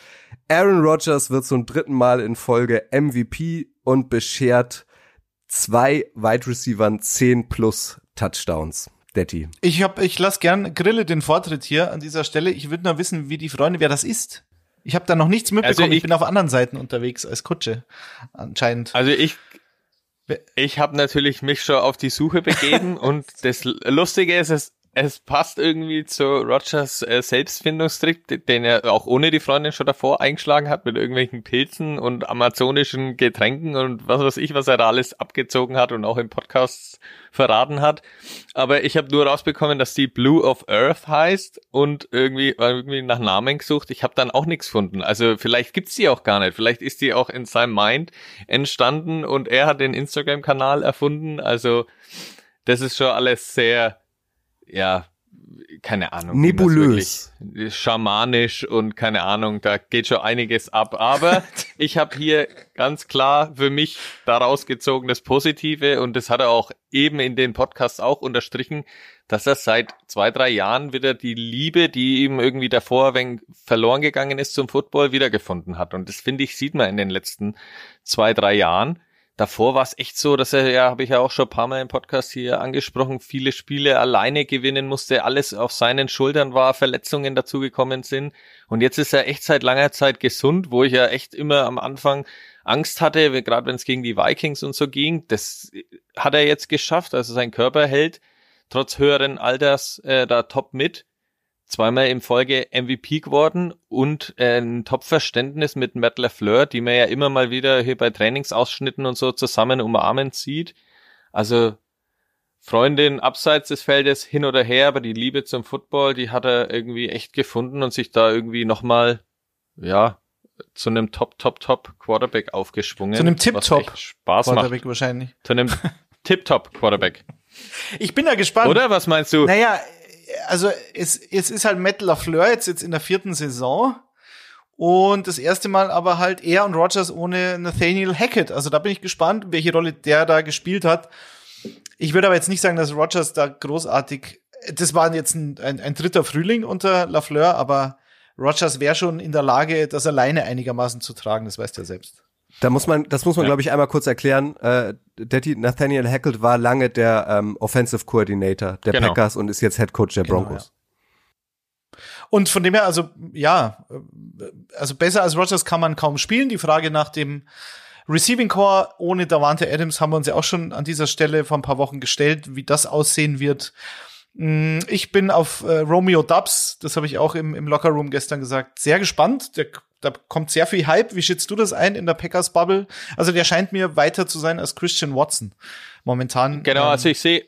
S4: Aaron Rodgers wird zum dritten Mal in Folge MVP und beschert zwei Wide Receivern 10 plus Touchdowns. Detti.
S5: Ich hab, ich lass gern Grille den Vortritt hier an dieser Stelle. Ich würde nur wissen, wie die Freunde, wer das ist. Ich habe da noch nichts mitbekommen. Also ich, ich, bin auf anderen Seiten unterwegs als Kutsche anscheinend.
S6: Also ich ich habe natürlich mich schon auf die Suche begeben und das Lustige ist, es es passt irgendwie zu Rogers äh, Selbstfindungstrick, den er auch ohne die Freundin schon davor eingeschlagen hat mit irgendwelchen Pilzen und amazonischen Getränken und was weiß ich, was er da alles abgezogen hat und auch in Podcasts verraten hat. Aber ich habe nur rausbekommen, dass die Blue of Earth heißt und irgendwie irgendwie nach Namen gesucht. Ich habe dann auch nichts gefunden. Also vielleicht gibt's die auch gar nicht. Vielleicht ist die auch in seinem Mind entstanden und er hat den Instagram-Kanal erfunden. Also das ist schon alles sehr ja, keine Ahnung.
S4: Nebulös.
S6: Schamanisch und keine Ahnung, da geht schon einiges ab. Aber ich habe hier ganz klar für mich daraus gezogen das Positive und das hat er auch eben in den Podcasts auch unterstrichen, dass er seit zwei, drei Jahren wieder die Liebe, die ihm irgendwie davor wenn verloren gegangen ist zum Football, wiedergefunden hat. Und das finde ich, sieht man in den letzten zwei, drei Jahren davor war es echt so, dass er, ja, habe ich ja auch schon ein paar Mal im Podcast hier angesprochen, viele Spiele alleine gewinnen musste, alles auf seinen Schultern war, Verletzungen dazugekommen sind. Und jetzt ist er echt seit langer Zeit gesund, wo ich ja echt immer am Anfang Angst hatte, gerade wenn es gegen die Vikings und so ging. Das hat er jetzt geschafft. Also sein Körper hält trotz höheren Alters äh, da top mit zweimal im Folge MVP geworden und äh, ein Top-Verständnis mit Matt LaFleur, die man ja immer mal wieder hier bei Trainingsausschnitten und so zusammen umarmen sieht. Also Freundin abseits des Feldes hin oder her, aber die Liebe zum Football, die hat er irgendwie echt gefunden und sich da irgendwie nochmal, ja, zu einem Top, Top, Top Quarterback aufgeschwungen.
S5: Zu einem Tip-Top
S6: Spaß
S5: Quarterback
S6: macht.
S5: wahrscheinlich.
S6: Zu einem Tip-Top Quarterback.
S5: Ich bin da gespannt.
S6: Oder was meinst du?
S5: Naja, also es, es ist halt Matt LaFleur jetzt, jetzt in der vierten Saison. Und das erste Mal aber halt er und Rogers ohne Nathaniel Hackett. Also da bin ich gespannt, welche Rolle der da gespielt hat. Ich würde aber jetzt nicht sagen, dass Rogers da großartig, das war jetzt ein, ein, ein dritter Frühling unter LaFleur, aber Rogers wäre schon in der Lage, das alleine einigermaßen zu tragen, das weißt du ja selbst.
S4: Da muss man, das muss man,
S6: Ja.
S4: glaube ich, einmal kurz erklären. Äh, Daddy Nathaniel Hackett war lange der ähm, Offensive Coordinator der
S6: Genau.
S4: Packers und ist jetzt Head Coach der
S5: Genau,
S4: Broncos.
S5: Und von dem her, also ja, äh, also besser als Rogers kann man kaum spielen. Die Frage nach dem Receiving Core ohne Davante Adams haben wir uns ja auch schon an dieser Stelle vor ein paar Wochen gestellt, wie das aussehen wird. Mm, Ich bin auf äh, Romeo Dubs, das habe ich auch im, im Lockerroom gestern gesagt, sehr gespannt. Der, da kommt sehr viel Hype. Wie schätzt du das ein in der Packers Bubble? Also der scheint mir weiter zu sein als Christian Watson momentan.
S6: Genau,
S5: Ähm,
S6: also ich sehe,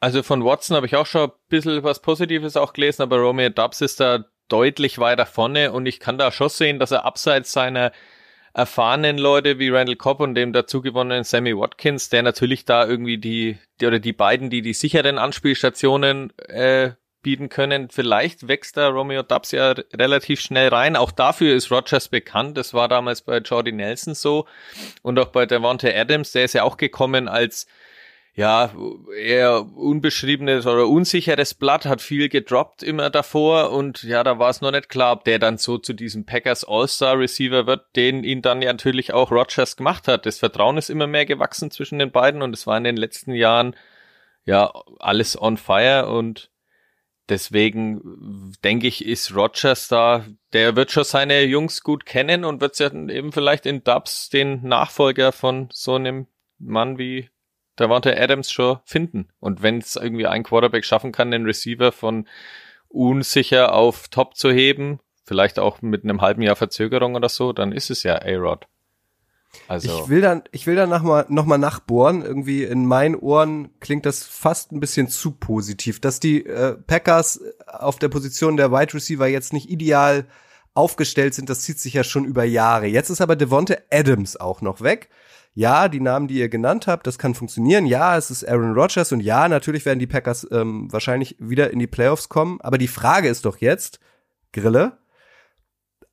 S6: also von Watson habe ich auch schon ein bisschen was Positives auch gelesen, aber Romeo Dubs ist da deutlich weiter vorne und ich kann da schon sehen, dass er abseits seiner erfahrenen Leute wie Randall Cobb und dem dazugewonnenen Sammy Watkins, der natürlich da irgendwie die, die oder die beiden, die die sicheren Anspielstationen äh, bieten können. Vielleicht wächst da Romeo Dubs ja relativ schnell rein. Auch dafür ist Rogers bekannt. Das war damals bei Jordy Nelson so und auch bei Devontae Adams. Der ist ja auch gekommen als ja, eher unbeschriebenes oder unsicheres Blatt, hat viel gedroppt immer davor und ja, da war es noch nicht klar, ob der dann so zu diesem Packers All-Star Receiver wird, den ihn dann ja natürlich auch Rogers gemacht hat. Das Vertrauen ist immer mehr gewachsen zwischen den beiden und es war in den letzten Jahren ja alles on fire und deswegen denke ich, ist Rogers da, der wird schon seine Jungs gut kennen und wird ja eben vielleicht in Dubs den Nachfolger von so einem Mann wie Davante Adams schon finden. Und wenn es irgendwie ein Quarterback schaffen kann, den Receiver von unsicher auf Top zu heben, vielleicht auch mit einem halben Jahr Verzögerung oder so, dann ist es ja A-Rod. Also,
S4: Ich will dann, ich will dann noch mal, noch mal nachbohren. Irgendwie in meinen Ohren klingt das fast ein bisschen zu positiv, dass die äh, Packers auf der Position der Wide Receiver jetzt nicht ideal aufgestellt sind. Das zieht sich ja schon über Jahre. Jetzt ist aber Devonte Adams auch noch weg. Ja, die Namen, die ihr genannt habt, das kann funktionieren. Ja, es ist Aaron Rodgers und ja, natürlich werden die Packers ähm, wahrscheinlich wieder in die Playoffs kommen. Aber die Frage ist doch jetzt, Grille,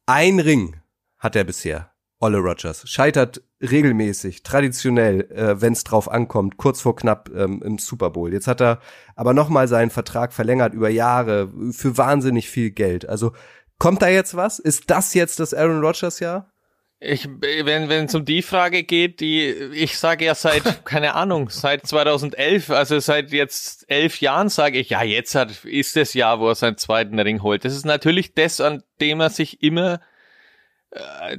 S4: ein Ring hat er bisher. Olle Rogers scheitert regelmäßig, traditionell, äh, wenn es drauf ankommt, kurz vor knapp ähm, im Super Bowl. Jetzt hat er aber noch mal seinen Vertrag verlängert über Jahre für wahnsinnig viel Geld. Also kommt da jetzt was? Ist das jetzt das Aaron Rodgers Jahr?
S6: ich, wenn wenn es um die Frage geht, die ich sage ja seit keine Ahnung seit 2011, also seit jetzt elf Jahren sage ich ja jetzt hat ist das Jahr, wo er seinen zweiten Ring holt. Das ist natürlich das, an dem er sich immer äh,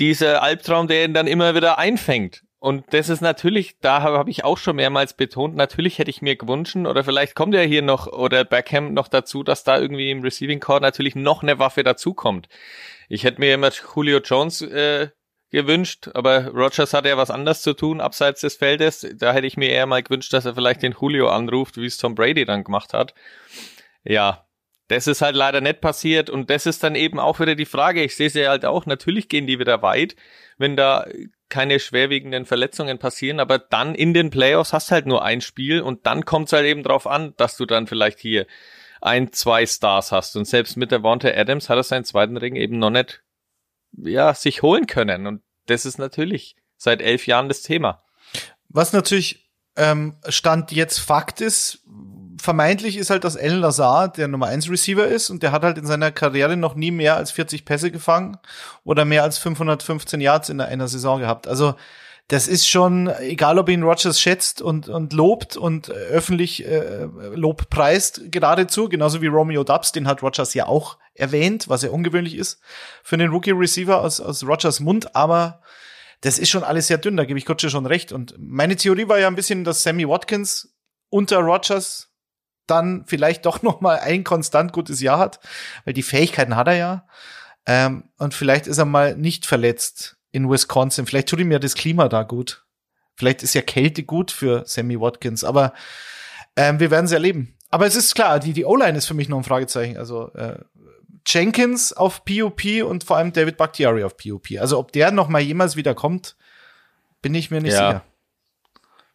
S6: dieser Albtraum, der ihn dann immer wieder einfängt. Und das ist natürlich, da habe hab ich auch schon mehrmals betont, natürlich hätte ich mir gewünscht, oder vielleicht kommt ja hier noch, oder Beckham noch dazu, dass da irgendwie im Receiving Core natürlich noch eine Waffe dazukommt. Ich hätte mir immer Julio Jones äh, gewünscht, aber Rogers hatte ja was anderes zu tun, abseits des Feldes. Da hätte ich mir eher mal gewünscht, dass er vielleicht den Julio anruft, wie es Tom Brady dann gemacht hat. Ja, das ist halt leider nicht passiert und das ist dann eben auch wieder die Frage. Ich sehe sie halt auch, natürlich gehen die wieder weit, wenn da keine schwerwiegenden Verletzungen passieren, aber dann in den Playoffs hast halt nur ein Spiel und dann kommt es halt eben drauf an, dass du dann vielleicht hier ein, zwei Stars hast. Und selbst mit der Wante Adams hat er seinen zweiten Ring eben noch nicht, ja, sich holen können. Und das ist natürlich seit elf Jahren das Thema.
S5: Was natürlich ähm, Stand jetzt Fakt ist, vermeintlich ist halt, dass Alan Lazar der Nummer 1 Receiver ist und der hat halt in seiner Karriere noch nie mehr als 40 Pässe gefangen oder mehr als 515 Yards in einer Saison gehabt. Also das ist schon, egal ob ihn Rogers schätzt und, und lobt und öffentlich äh, Lob preist geradezu, genauso wie Romeo Dubs, den hat Rogers ja auch erwähnt, was ja ungewöhnlich ist für den Rookie-Receiver aus, aus Rogers Mund, aber das ist schon alles sehr dünn, da gebe ich Gott schon recht. Und meine Theorie war ja ein bisschen, dass Sammy Watkins unter Rogers dann vielleicht doch noch mal ein konstant gutes Jahr hat, weil die Fähigkeiten hat er ja. Ähm, und vielleicht ist er mal nicht verletzt in Wisconsin. Vielleicht tut ihm ja das Klima da gut. Vielleicht ist ja Kälte gut für Sammy Watkins. Aber ähm, wir werden es erleben. Aber es ist klar, die, die O-Line ist für mich noch ein Fragezeichen. Also äh, Jenkins auf POP und vor allem David Bakhtiari auf POP. Also ob der noch mal jemals wieder kommt, bin ich mir nicht ja. sicher.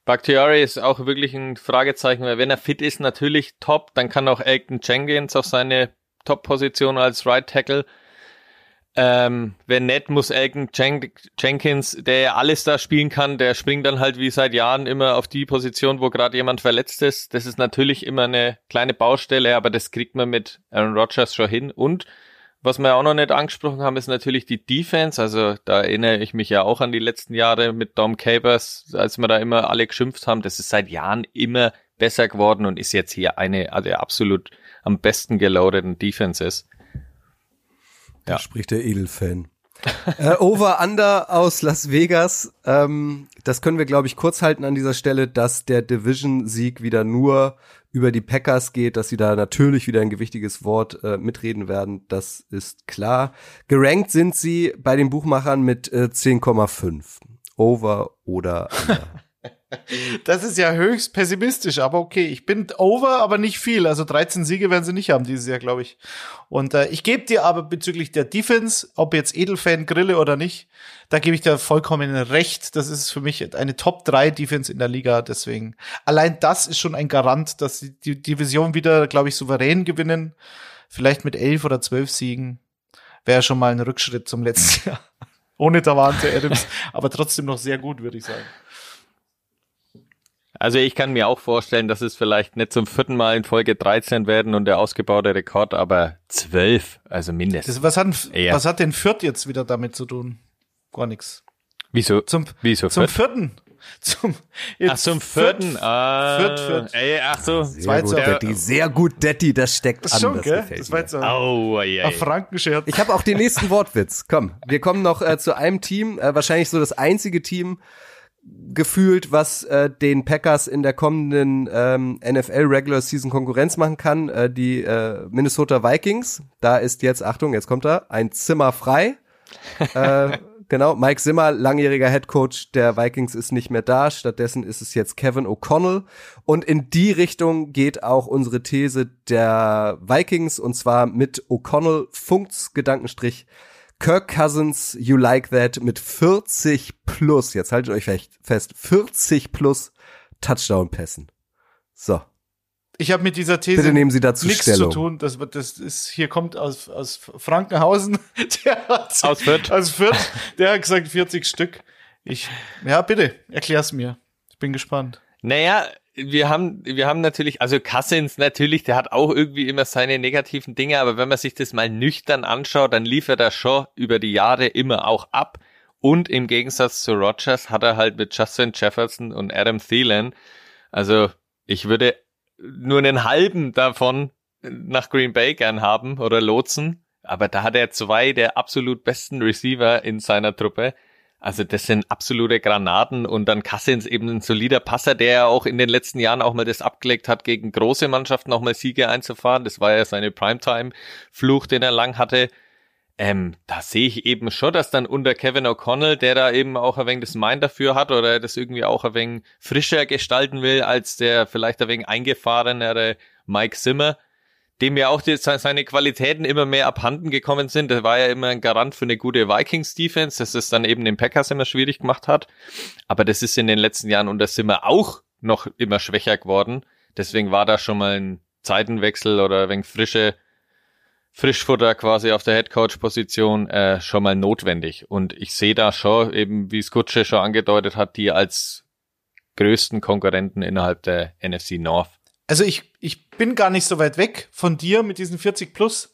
S6: Bakhtiari ist auch wirklich ein Fragezeichen, weil wenn er fit ist, natürlich top, dann kann auch Elton Jenkins auf seine Top-Position als Right Tackle. Ähm, wenn nett, muss Elton Jen Jenkins, der ja alles da spielen kann, der springt dann halt wie seit Jahren immer auf die Position, wo gerade jemand verletzt ist. Das ist natürlich immer eine kleine Baustelle, aber das kriegt man mit Aaron Rodgers schon hin. Und was wir auch noch nicht angesprochen haben, ist natürlich die Defense. Also da erinnere ich mich ja auch an die letzten Jahre mit Dom Capers, als wir da immer alle geschimpft haben. Das ist seit Jahren immer besser geworden und ist jetzt hier eine also absolut am besten geloadeten Defenses.
S4: Ja. Da spricht der Edelfan. äh, Over Under aus Las Vegas. Ähm, das können wir, glaube ich, kurz halten an dieser Stelle, dass der Division-Sieg wieder nur über die Packers geht, dass sie da natürlich wieder ein gewichtiges Wort äh, mitreden werden, das ist klar. Gerankt sind sie bei den Buchmachern mit äh, 10,5. Over oder under.
S5: Das ist ja höchst pessimistisch, aber okay. Ich bin over, aber nicht viel. Also 13 Siege werden sie nicht haben dieses Jahr, glaube ich. Und äh, ich gebe dir aber bezüglich der Defense, ob jetzt Edelfan grille oder nicht, da gebe ich dir vollkommen recht. Das ist für mich eine Top 3 Defense in der Liga. Deswegen, allein das ist schon ein Garant, dass sie die Division wieder, glaube ich, souverän gewinnen. Vielleicht mit elf oder zwölf Siegen. Wäre schon mal ein Rückschritt zum letzten Jahr. Ohne Davante Adams, aber trotzdem noch sehr gut, würde ich sagen.
S6: Also ich kann mir auch vorstellen, dass es vielleicht nicht zum vierten Mal in Folge 13 werden und der ausgebaute Rekord, aber 12, also mindestens.
S5: Das, was, hat, was hat denn Fürth jetzt wieder damit zu tun? Gar nichts.
S6: Wieso?
S5: Zum,
S6: Wieso
S5: zum vierten.
S6: Zum, jetzt ach, zum vierten. Fürth, ah,
S5: Fürth, Fürth.
S6: Ey, ach so.
S4: Sehr gut, Detti. Sehr gut, Detti. Das steckt
S5: das
S4: an.
S5: Schon,
S4: das
S5: gell? Das war jetzt so
S6: oh, ey.
S5: Frankenscherz.
S4: Ich habe auch den nächsten Wortwitz. Komm, wir kommen noch äh, zu einem Team, äh, wahrscheinlich so das einzige Team, gefühlt, was äh, den Packers in der kommenden ähm, NFL Regular Season Konkurrenz machen kann, äh, die äh, Minnesota Vikings. Da ist jetzt, Achtung, jetzt kommt er, ein Zimmer frei. äh, genau, Mike Zimmer, langjähriger Head Coach der Vikings, ist nicht mehr da. Stattdessen ist es jetzt Kevin O'Connell. Und in die Richtung geht auch unsere These der Vikings, und zwar mit O'Connell Funkts Gedankenstrich Kirk Cousins, You Like That mit 40 plus, jetzt haltet euch fest, 40 plus Touchdown-Pässen. So.
S5: Ich habe mit dieser These
S4: Bitte nehmen Sie dazu
S5: nichts
S4: Stellung.
S5: zu tun. Das, das ist, hier kommt aus, aus Frankenhausen. Der hat,
S6: aus Fürth.
S5: Aus Fürth. Der hat gesagt 40 Stück. Ich, ja, bitte, erklär's mir. Ich bin gespannt.
S6: Naja, wir haben, wir haben natürlich, also Cousins natürlich, der hat auch irgendwie immer seine negativen Dinge, aber wenn man sich das mal nüchtern anschaut, dann liefert er schon über die Jahre immer auch ab. Und im Gegensatz zu Rogers hat er halt mit Justin Jefferson und Adam Thielen, also ich würde nur einen halben davon nach Green Bay gern haben oder lotsen, aber da hat er zwei der absolut besten Receiver in seiner Truppe. Also das sind absolute Granaten und dann Cassins eben ein solider Passer, der ja auch in den letzten Jahren auch mal das abgelegt hat, gegen große Mannschaften auch mal Siege einzufahren. Das war ja seine Primetime-Fluch, den er lang hatte. Ähm, da sehe ich eben schon, dass dann unter Kevin O'Connell, der da eben auch ein wenig das Mind dafür hat oder das irgendwie auch ein wenig frischer gestalten will als der vielleicht ein wenig eingefahrenere Mike Zimmer, dem ja auch die, seine Qualitäten immer mehr abhanden gekommen sind. Der war ja immer ein Garant für eine gute Vikings-Defense, das es dann eben den Packers immer schwierig gemacht hat. Aber das ist in den letzten Jahren unter Simmer auch noch immer schwächer geworden. Deswegen war da schon mal ein Zeitenwechsel oder wegen frische Frischfutter quasi auf der Headcoach-Position äh, schon mal notwendig. Und ich sehe da schon, eben wie Skutsche schon angedeutet hat, die als größten Konkurrenten innerhalb der NFC North.
S5: Also ich, ich bin gar nicht so weit weg von dir mit diesen 40 plus,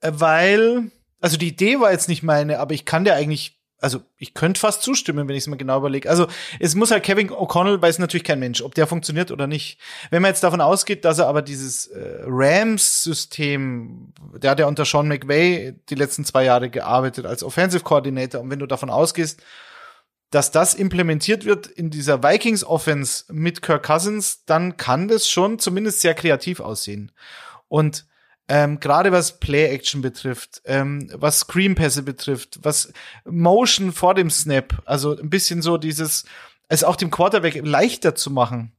S5: äh, weil, also die Idee war jetzt nicht meine, aber ich kann dir eigentlich also ich könnte fast zustimmen, wenn ich es mir genau überlege. Also es muss halt Kevin O'Connell, weiß natürlich kein Mensch, ob der funktioniert oder nicht. Wenn man jetzt davon ausgeht, dass er aber dieses äh, Rams-System, der hat ja unter Sean McVay die letzten zwei Jahre gearbeitet als Offensive Coordinator, und wenn du davon ausgehst, dass das implementiert wird in dieser Vikings Offense mit Kirk Cousins, dann kann das schon zumindest sehr kreativ aussehen. Und ähm, gerade was Play-Action betrifft, ähm, was Screen-Pässe betrifft, was Motion vor dem Snap, also ein bisschen so dieses, es auch dem Quarterback leichter zu machen.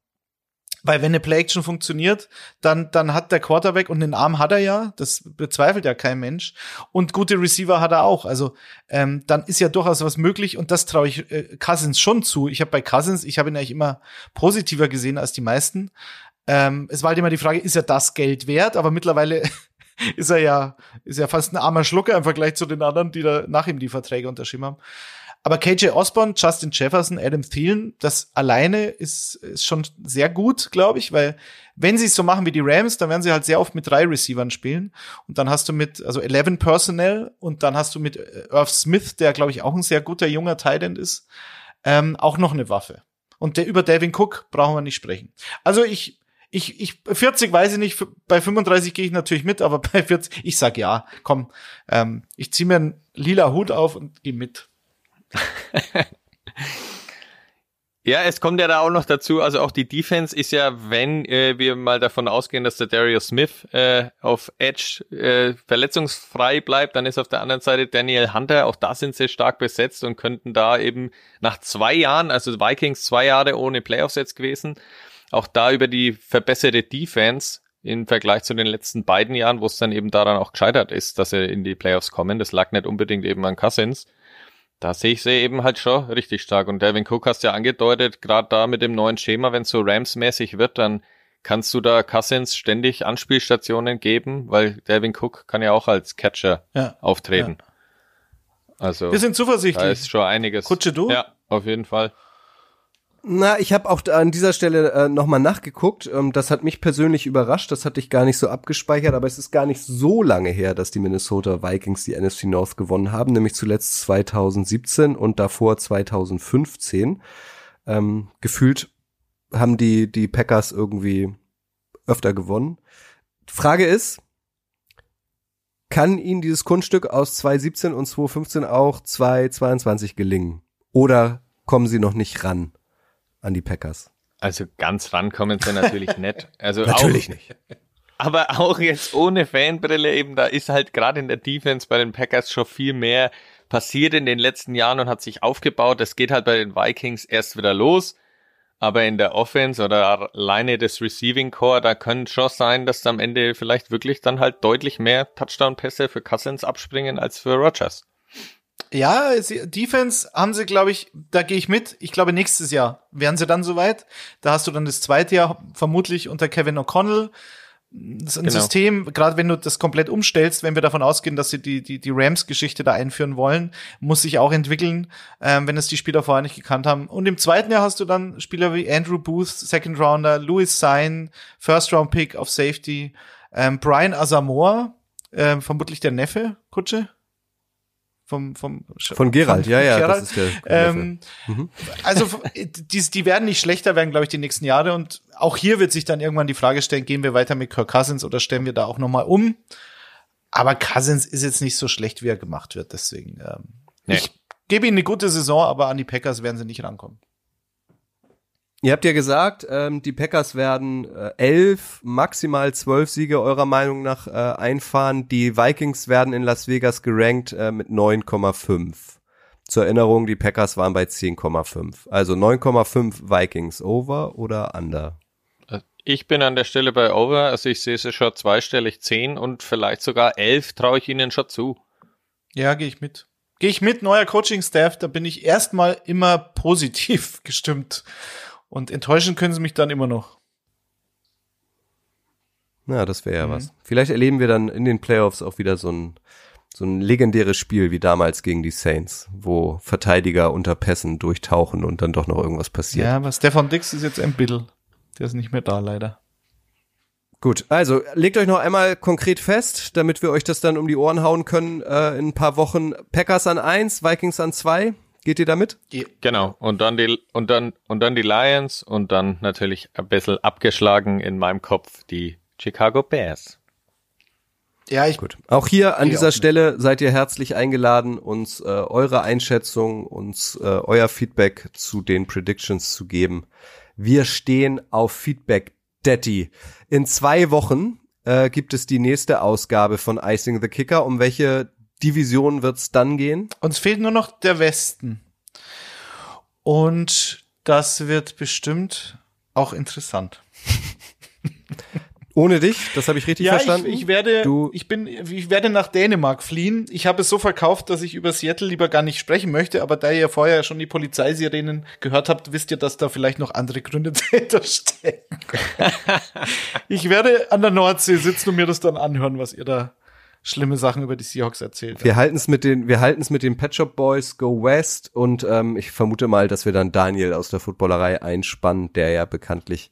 S5: Weil wenn eine Play-Action funktioniert, dann, dann hat der Quarterback und den Arm hat er ja, das bezweifelt ja kein Mensch. Und gute Receiver hat er auch. Also ähm, dann ist ja durchaus was möglich und das traue ich äh, Cousins schon zu. Ich habe bei Cousins, ich habe ihn eigentlich immer positiver gesehen als die meisten. Ähm, es war halt immer die Frage, ist er das Geld wert? Aber mittlerweile ist er ja, ist ja fast ein armer Schlucker im Vergleich zu den anderen, die da nach ihm die Verträge unterschrieben haben. Aber KJ Osborne, Justin Jefferson, Adam Thielen, das alleine ist, ist schon sehr gut, glaube ich, weil wenn sie es so machen wie die Rams, dann werden sie halt sehr oft mit drei Receivern spielen. Und dann hast du mit, also 11 Personnel und dann hast du mit äh, Irv Smith, der, glaube ich, auch ein sehr guter junger Tight End ist, ähm, auch noch eine Waffe. Und der, über Devin Cook brauchen wir nicht sprechen. Also ich, ich, ich, 40 weiß ich nicht, bei 35 gehe ich natürlich mit, aber bei 40, ich sag ja, komm, ähm, ich ziehe mir einen lila Hut auf und gehe mit.
S6: ja, es kommt ja da auch noch dazu, also auch die Defense ist ja, wenn äh, wir mal davon ausgehen, dass der Darius Smith äh, auf Edge äh, verletzungsfrei bleibt, dann ist auf der anderen Seite Daniel Hunter, auch da sind sie stark besetzt und könnten da eben nach zwei Jahren, also Vikings zwei Jahre ohne Playoffs jetzt gewesen, auch da über die verbesserte Defense im Vergleich zu den letzten beiden Jahren, wo es dann eben daran auch gescheitert ist, dass sie in die Playoffs kommen. Das lag nicht unbedingt eben an Cousins. Da sehe ich sie eben halt schon richtig stark. Und Devin Cook hast ja angedeutet, gerade da mit dem neuen Schema, wenn es so Rams-mäßig wird, dann kannst du da Cousins ständig Anspielstationen geben, weil Devin Cook kann ja auch als Catcher ja, auftreten. Ja. Also
S5: wir sind zuversichtlich. Da
S6: ist schon einiges.
S5: Kutsche du?
S6: Ja, auf jeden Fall.
S4: Na, ich habe auch an dieser Stelle äh, nochmal nachgeguckt. Ähm, das hat mich persönlich überrascht. Das hatte ich gar nicht so abgespeichert, aber es ist gar nicht so lange her, dass die Minnesota Vikings die NFC North gewonnen haben, nämlich zuletzt 2017 und davor 2015. Ähm, gefühlt haben die, die Packers irgendwie öfter gewonnen. Frage ist, kann ihnen dieses Kunststück aus 2017 und 2015 auch 2022 gelingen? Oder kommen sie noch nicht ran? An die Packers.
S6: Also ganz rankommen sie natürlich nicht. Also
S4: natürlich
S6: auch,
S4: nicht.
S6: Aber auch jetzt ohne Fanbrille eben, da ist halt gerade in der Defense bei den Packers schon viel mehr passiert in den letzten Jahren und hat sich aufgebaut. Das geht halt bei den Vikings erst wieder los. Aber in der Offense oder alleine des Receiving Core, da können schon sein, dass am Ende vielleicht wirklich dann halt deutlich mehr Touchdown-Pässe für Cousins abspringen als für Rogers.
S5: Ja, Defense haben sie, glaube ich, da gehe ich mit. Ich glaube, nächstes Jahr wären sie dann soweit. Da hast du dann das zweite Jahr vermutlich unter Kevin O'Connell. Das ist ein genau. System, gerade wenn du das komplett umstellst, wenn wir davon ausgehen, dass sie die, die, die Rams-Geschichte da einführen wollen, muss sich auch entwickeln, ähm, wenn es die Spieler vorher nicht gekannt haben. Und im zweiten Jahr hast du dann Spieler wie Andrew Booth, Second Rounder, Louis Sein, First Round Pick auf Safety, ähm, Brian Asamoah, ähm, vermutlich der Neffe, Kutsche, vom, vom
S4: von Gerald, von, ja, ja,
S5: Gerald. das ist der. Ähm, mhm. Also die, die werden nicht schlechter werden, glaube ich, die nächsten Jahre. Und auch hier wird sich dann irgendwann die Frage stellen: Gehen wir weiter mit Kirk Cousins oder stellen wir da auch noch mal um? Aber Cousins ist jetzt nicht so schlecht, wie er gemacht wird. Deswegen, ähm, nee. ich gebe ihnen eine gute Saison, aber an die Packers werden sie nicht rankommen.
S4: Ihr habt ja gesagt, ähm, die Packers werden äh, elf, maximal zwölf Siege eurer Meinung nach äh, einfahren. Die Vikings werden in Las Vegas gerankt äh, mit 9,5. Zur Erinnerung, die Packers waren bei 10,5. Also 9,5 Vikings over oder under?
S6: Ich bin an der Stelle bei over, also ich sehe sie schon zweistellig 10 und vielleicht sogar 11 traue ich ihnen schon zu.
S5: Ja, gehe ich mit. Gehe ich mit, neuer Coaching-Staff, da bin ich erstmal immer positiv gestimmt. Und enttäuschen können sie mich dann immer noch.
S4: Na, das wäre ja mhm. was. Vielleicht erleben wir dann in den Playoffs auch wieder so ein, so ein legendäres Spiel wie damals gegen die Saints, wo Verteidiger unter Pässen durchtauchen und dann doch noch irgendwas passiert.
S5: Ja, aber Stefan Dix ist jetzt ein Biddle. Der ist nicht mehr da, leider.
S4: Gut, also legt euch noch einmal konkret fest, damit wir euch das dann um die Ohren hauen können äh, in ein paar Wochen. Packers an eins, Vikings an zwei. Geht ihr damit?
S6: Genau. Und dann die und dann und dann die Lions und dann natürlich ein bisschen abgeschlagen in meinem Kopf die Chicago Bears.
S4: Ja, ich gut. Auch hier an dieser Stelle seid ihr herzlich eingeladen, uns äh, eure Einschätzung, uns äh, euer Feedback zu den Predictions zu geben. Wir stehen auf Feedback Daddy. In zwei Wochen äh, gibt es die nächste Ausgabe von Icing the Kicker. Um welche Division wird's dann gehen?
S5: Uns fehlt nur noch der Westen. Und das wird bestimmt auch interessant.
S4: Ohne dich, das habe ich richtig
S5: ja,
S4: verstanden.
S5: Ich, ich werde, du ich bin, ich werde nach Dänemark fliehen. Ich habe es so verkauft, dass ich über Seattle lieber gar nicht sprechen möchte, aber da ihr vorher schon die Polizeisirenen gehört habt, wisst ihr, dass da vielleicht noch andere Gründe dahinter stecken. ich werde an der Nordsee sitzen und mir das dann anhören, was ihr da schlimme Sachen über die Seahawks erzählt.
S4: Wir halten es mit den, wir halten es mit den Pet Shop Boys Go West und ähm, ich vermute mal, dass wir dann Daniel aus der Footballerei einspannen, der ja bekanntlich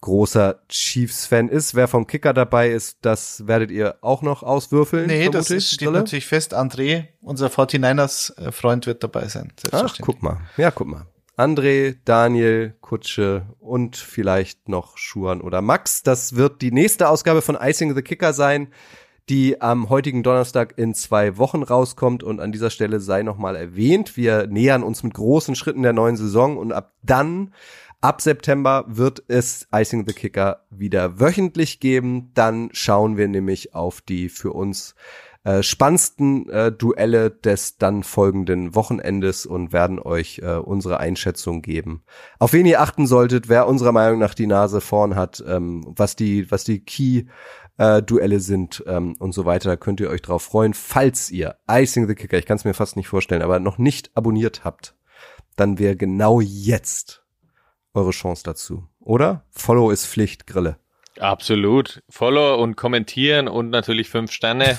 S4: großer Chiefs-Fan ist. Wer vom Kicker dabei ist, das werdet ihr auch noch auswürfeln.
S5: Nee, das ist, steht Stille? natürlich fest. André, unser 49ers-Freund, wird dabei sein.
S4: Ach, guck mal. Ja, guck mal. André, Daniel, Kutsche und vielleicht noch Schuan oder Max. Das wird die nächste Ausgabe von Icing the Kicker sein, die am heutigen Donnerstag in zwei Wochen rauskommt. Und an dieser Stelle sei nochmal erwähnt, wir nähern uns mit großen Schritten der neuen Saison und ab dann Ab September wird es Icing the Kicker wieder wöchentlich geben. Dann schauen wir nämlich auf die für uns äh, spannendsten äh, Duelle des dann folgenden Wochenendes und werden euch äh, unsere Einschätzung geben. Auf wen ihr achten solltet, wer unserer Meinung nach die Nase vorn hat, ähm, was die, was die Key äh, Duelle sind ähm, und so weiter. Da könnt ihr euch drauf freuen. Falls ihr Icing the Kicker, ich kann es mir fast nicht vorstellen, aber noch nicht abonniert habt, dann wäre genau jetzt eure Chance dazu, oder? Follow ist Pflicht, Grille.
S6: Absolut. Follow und kommentieren und natürlich fünf Sterne.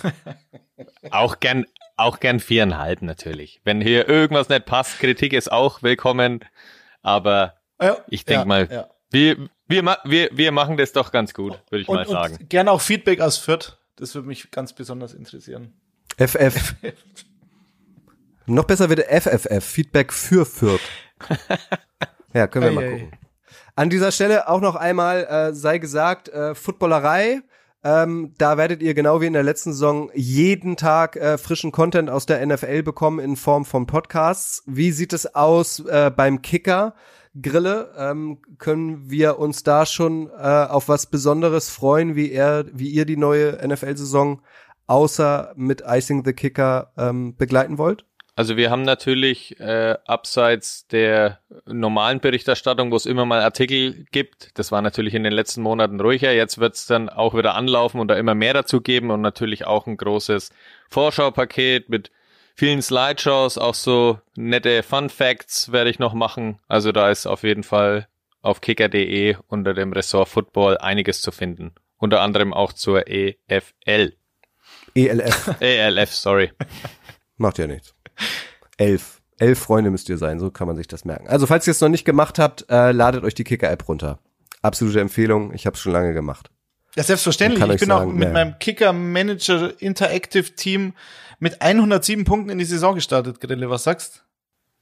S6: auch gern, auch gern viereinhalb natürlich. Wenn hier irgendwas nicht passt, Kritik ist auch willkommen. Aber ja, ich denke ja, mal, ja. Wir, wir, wir, wir machen das doch ganz gut, würde ich und, mal sagen.
S5: Und gerne auch Feedback aus Fürth. Das würde mich ganz besonders interessieren.
S4: FF. Noch besser wird FFF. Feedback für Fürth. Ja, können wir ei, mal gucken. An dieser Stelle auch noch einmal äh, sei gesagt, äh, Footballerei. Ähm, da werdet ihr genau wie in der letzten Saison jeden Tag äh, frischen Content aus der NFL bekommen in Form von Podcasts. Wie sieht es aus äh, beim Kicker? Grille, ähm, können wir uns da schon äh, auf was Besonderes freuen, wie er, wie ihr die neue NFL-Saison außer mit Icing the Kicker ähm, begleiten wollt?
S6: Also wir haben natürlich äh, abseits der normalen Berichterstattung, wo es immer mal Artikel gibt, das war natürlich in den letzten Monaten ruhiger, jetzt wird es dann auch wieder anlaufen und da immer mehr dazu geben und natürlich auch ein großes Vorschaupaket mit vielen Slideshows, auch so nette Fun Facts werde ich noch machen. Also da ist auf jeden Fall auf kicker.de unter dem Ressort Football einiges zu finden. Unter anderem auch zur EFL.
S4: ELF.
S6: ELF, sorry.
S4: Macht ja nichts. Elf. Elf Freunde müsst ihr sein, so kann man sich das merken. Also falls ihr es noch nicht gemacht habt, äh, ladet euch die Kicker-App runter. Absolute Empfehlung, ich habe es schon lange gemacht.
S5: Ja, selbstverständlich. Ich bin sagen, auch mit ja. meinem Kicker-Manager Interactive Team mit 107 Punkten in die Saison gestartet, Grille. Was sagst?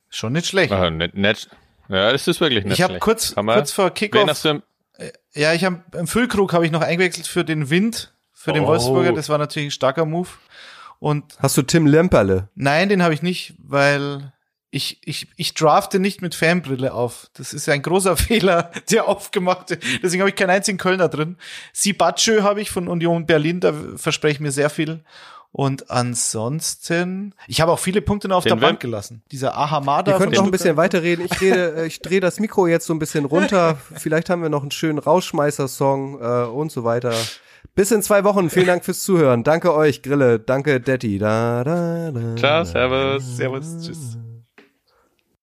S5: Schon nicht schlecht.
S6: Ah, nicht, nicht, ja, das ist wirklich nicht
S5: ich hab Kurz, ich habe kurz vor Kickoff. Äh, ja, ich habe im Füllkrug habe ich noch eingewechselt für den Wind, für den oh. Wolfsburger. Das war natürlich ein starker Move. Und
S4: Hast du Tim Lemperle?
S5: Nein, den habe ich nicht, weil ich, ich, ich drafte nicht mit Fanbrille auf. Das ist ein großer Fehler, der aufgemacht wird. Deswegen habe ich keinen einzigen Kölner drin. Sibatschö habe ich von Union Berlin, da verspreche ich mir sehr viel. Und ansonsten, ich habe auch viele Punkte noch auf Den der Bank gelassen. Dieser Ahamada.
S4: Wir können noch ein bisschen weiterreden. Ich rede, äh, ich drehe das Mikro jetzt so ein bisschen runter. Vielleicht haben wir noch einen schönen Rausschmeißer-Song äh, und so weiter. Bis in zwei Wochen. Vielen Dank fürs Zuhören. Danke euch, Grille. Danke, Detti. Da, da,
S6: da, Ciao, servus. Servus, tschüss.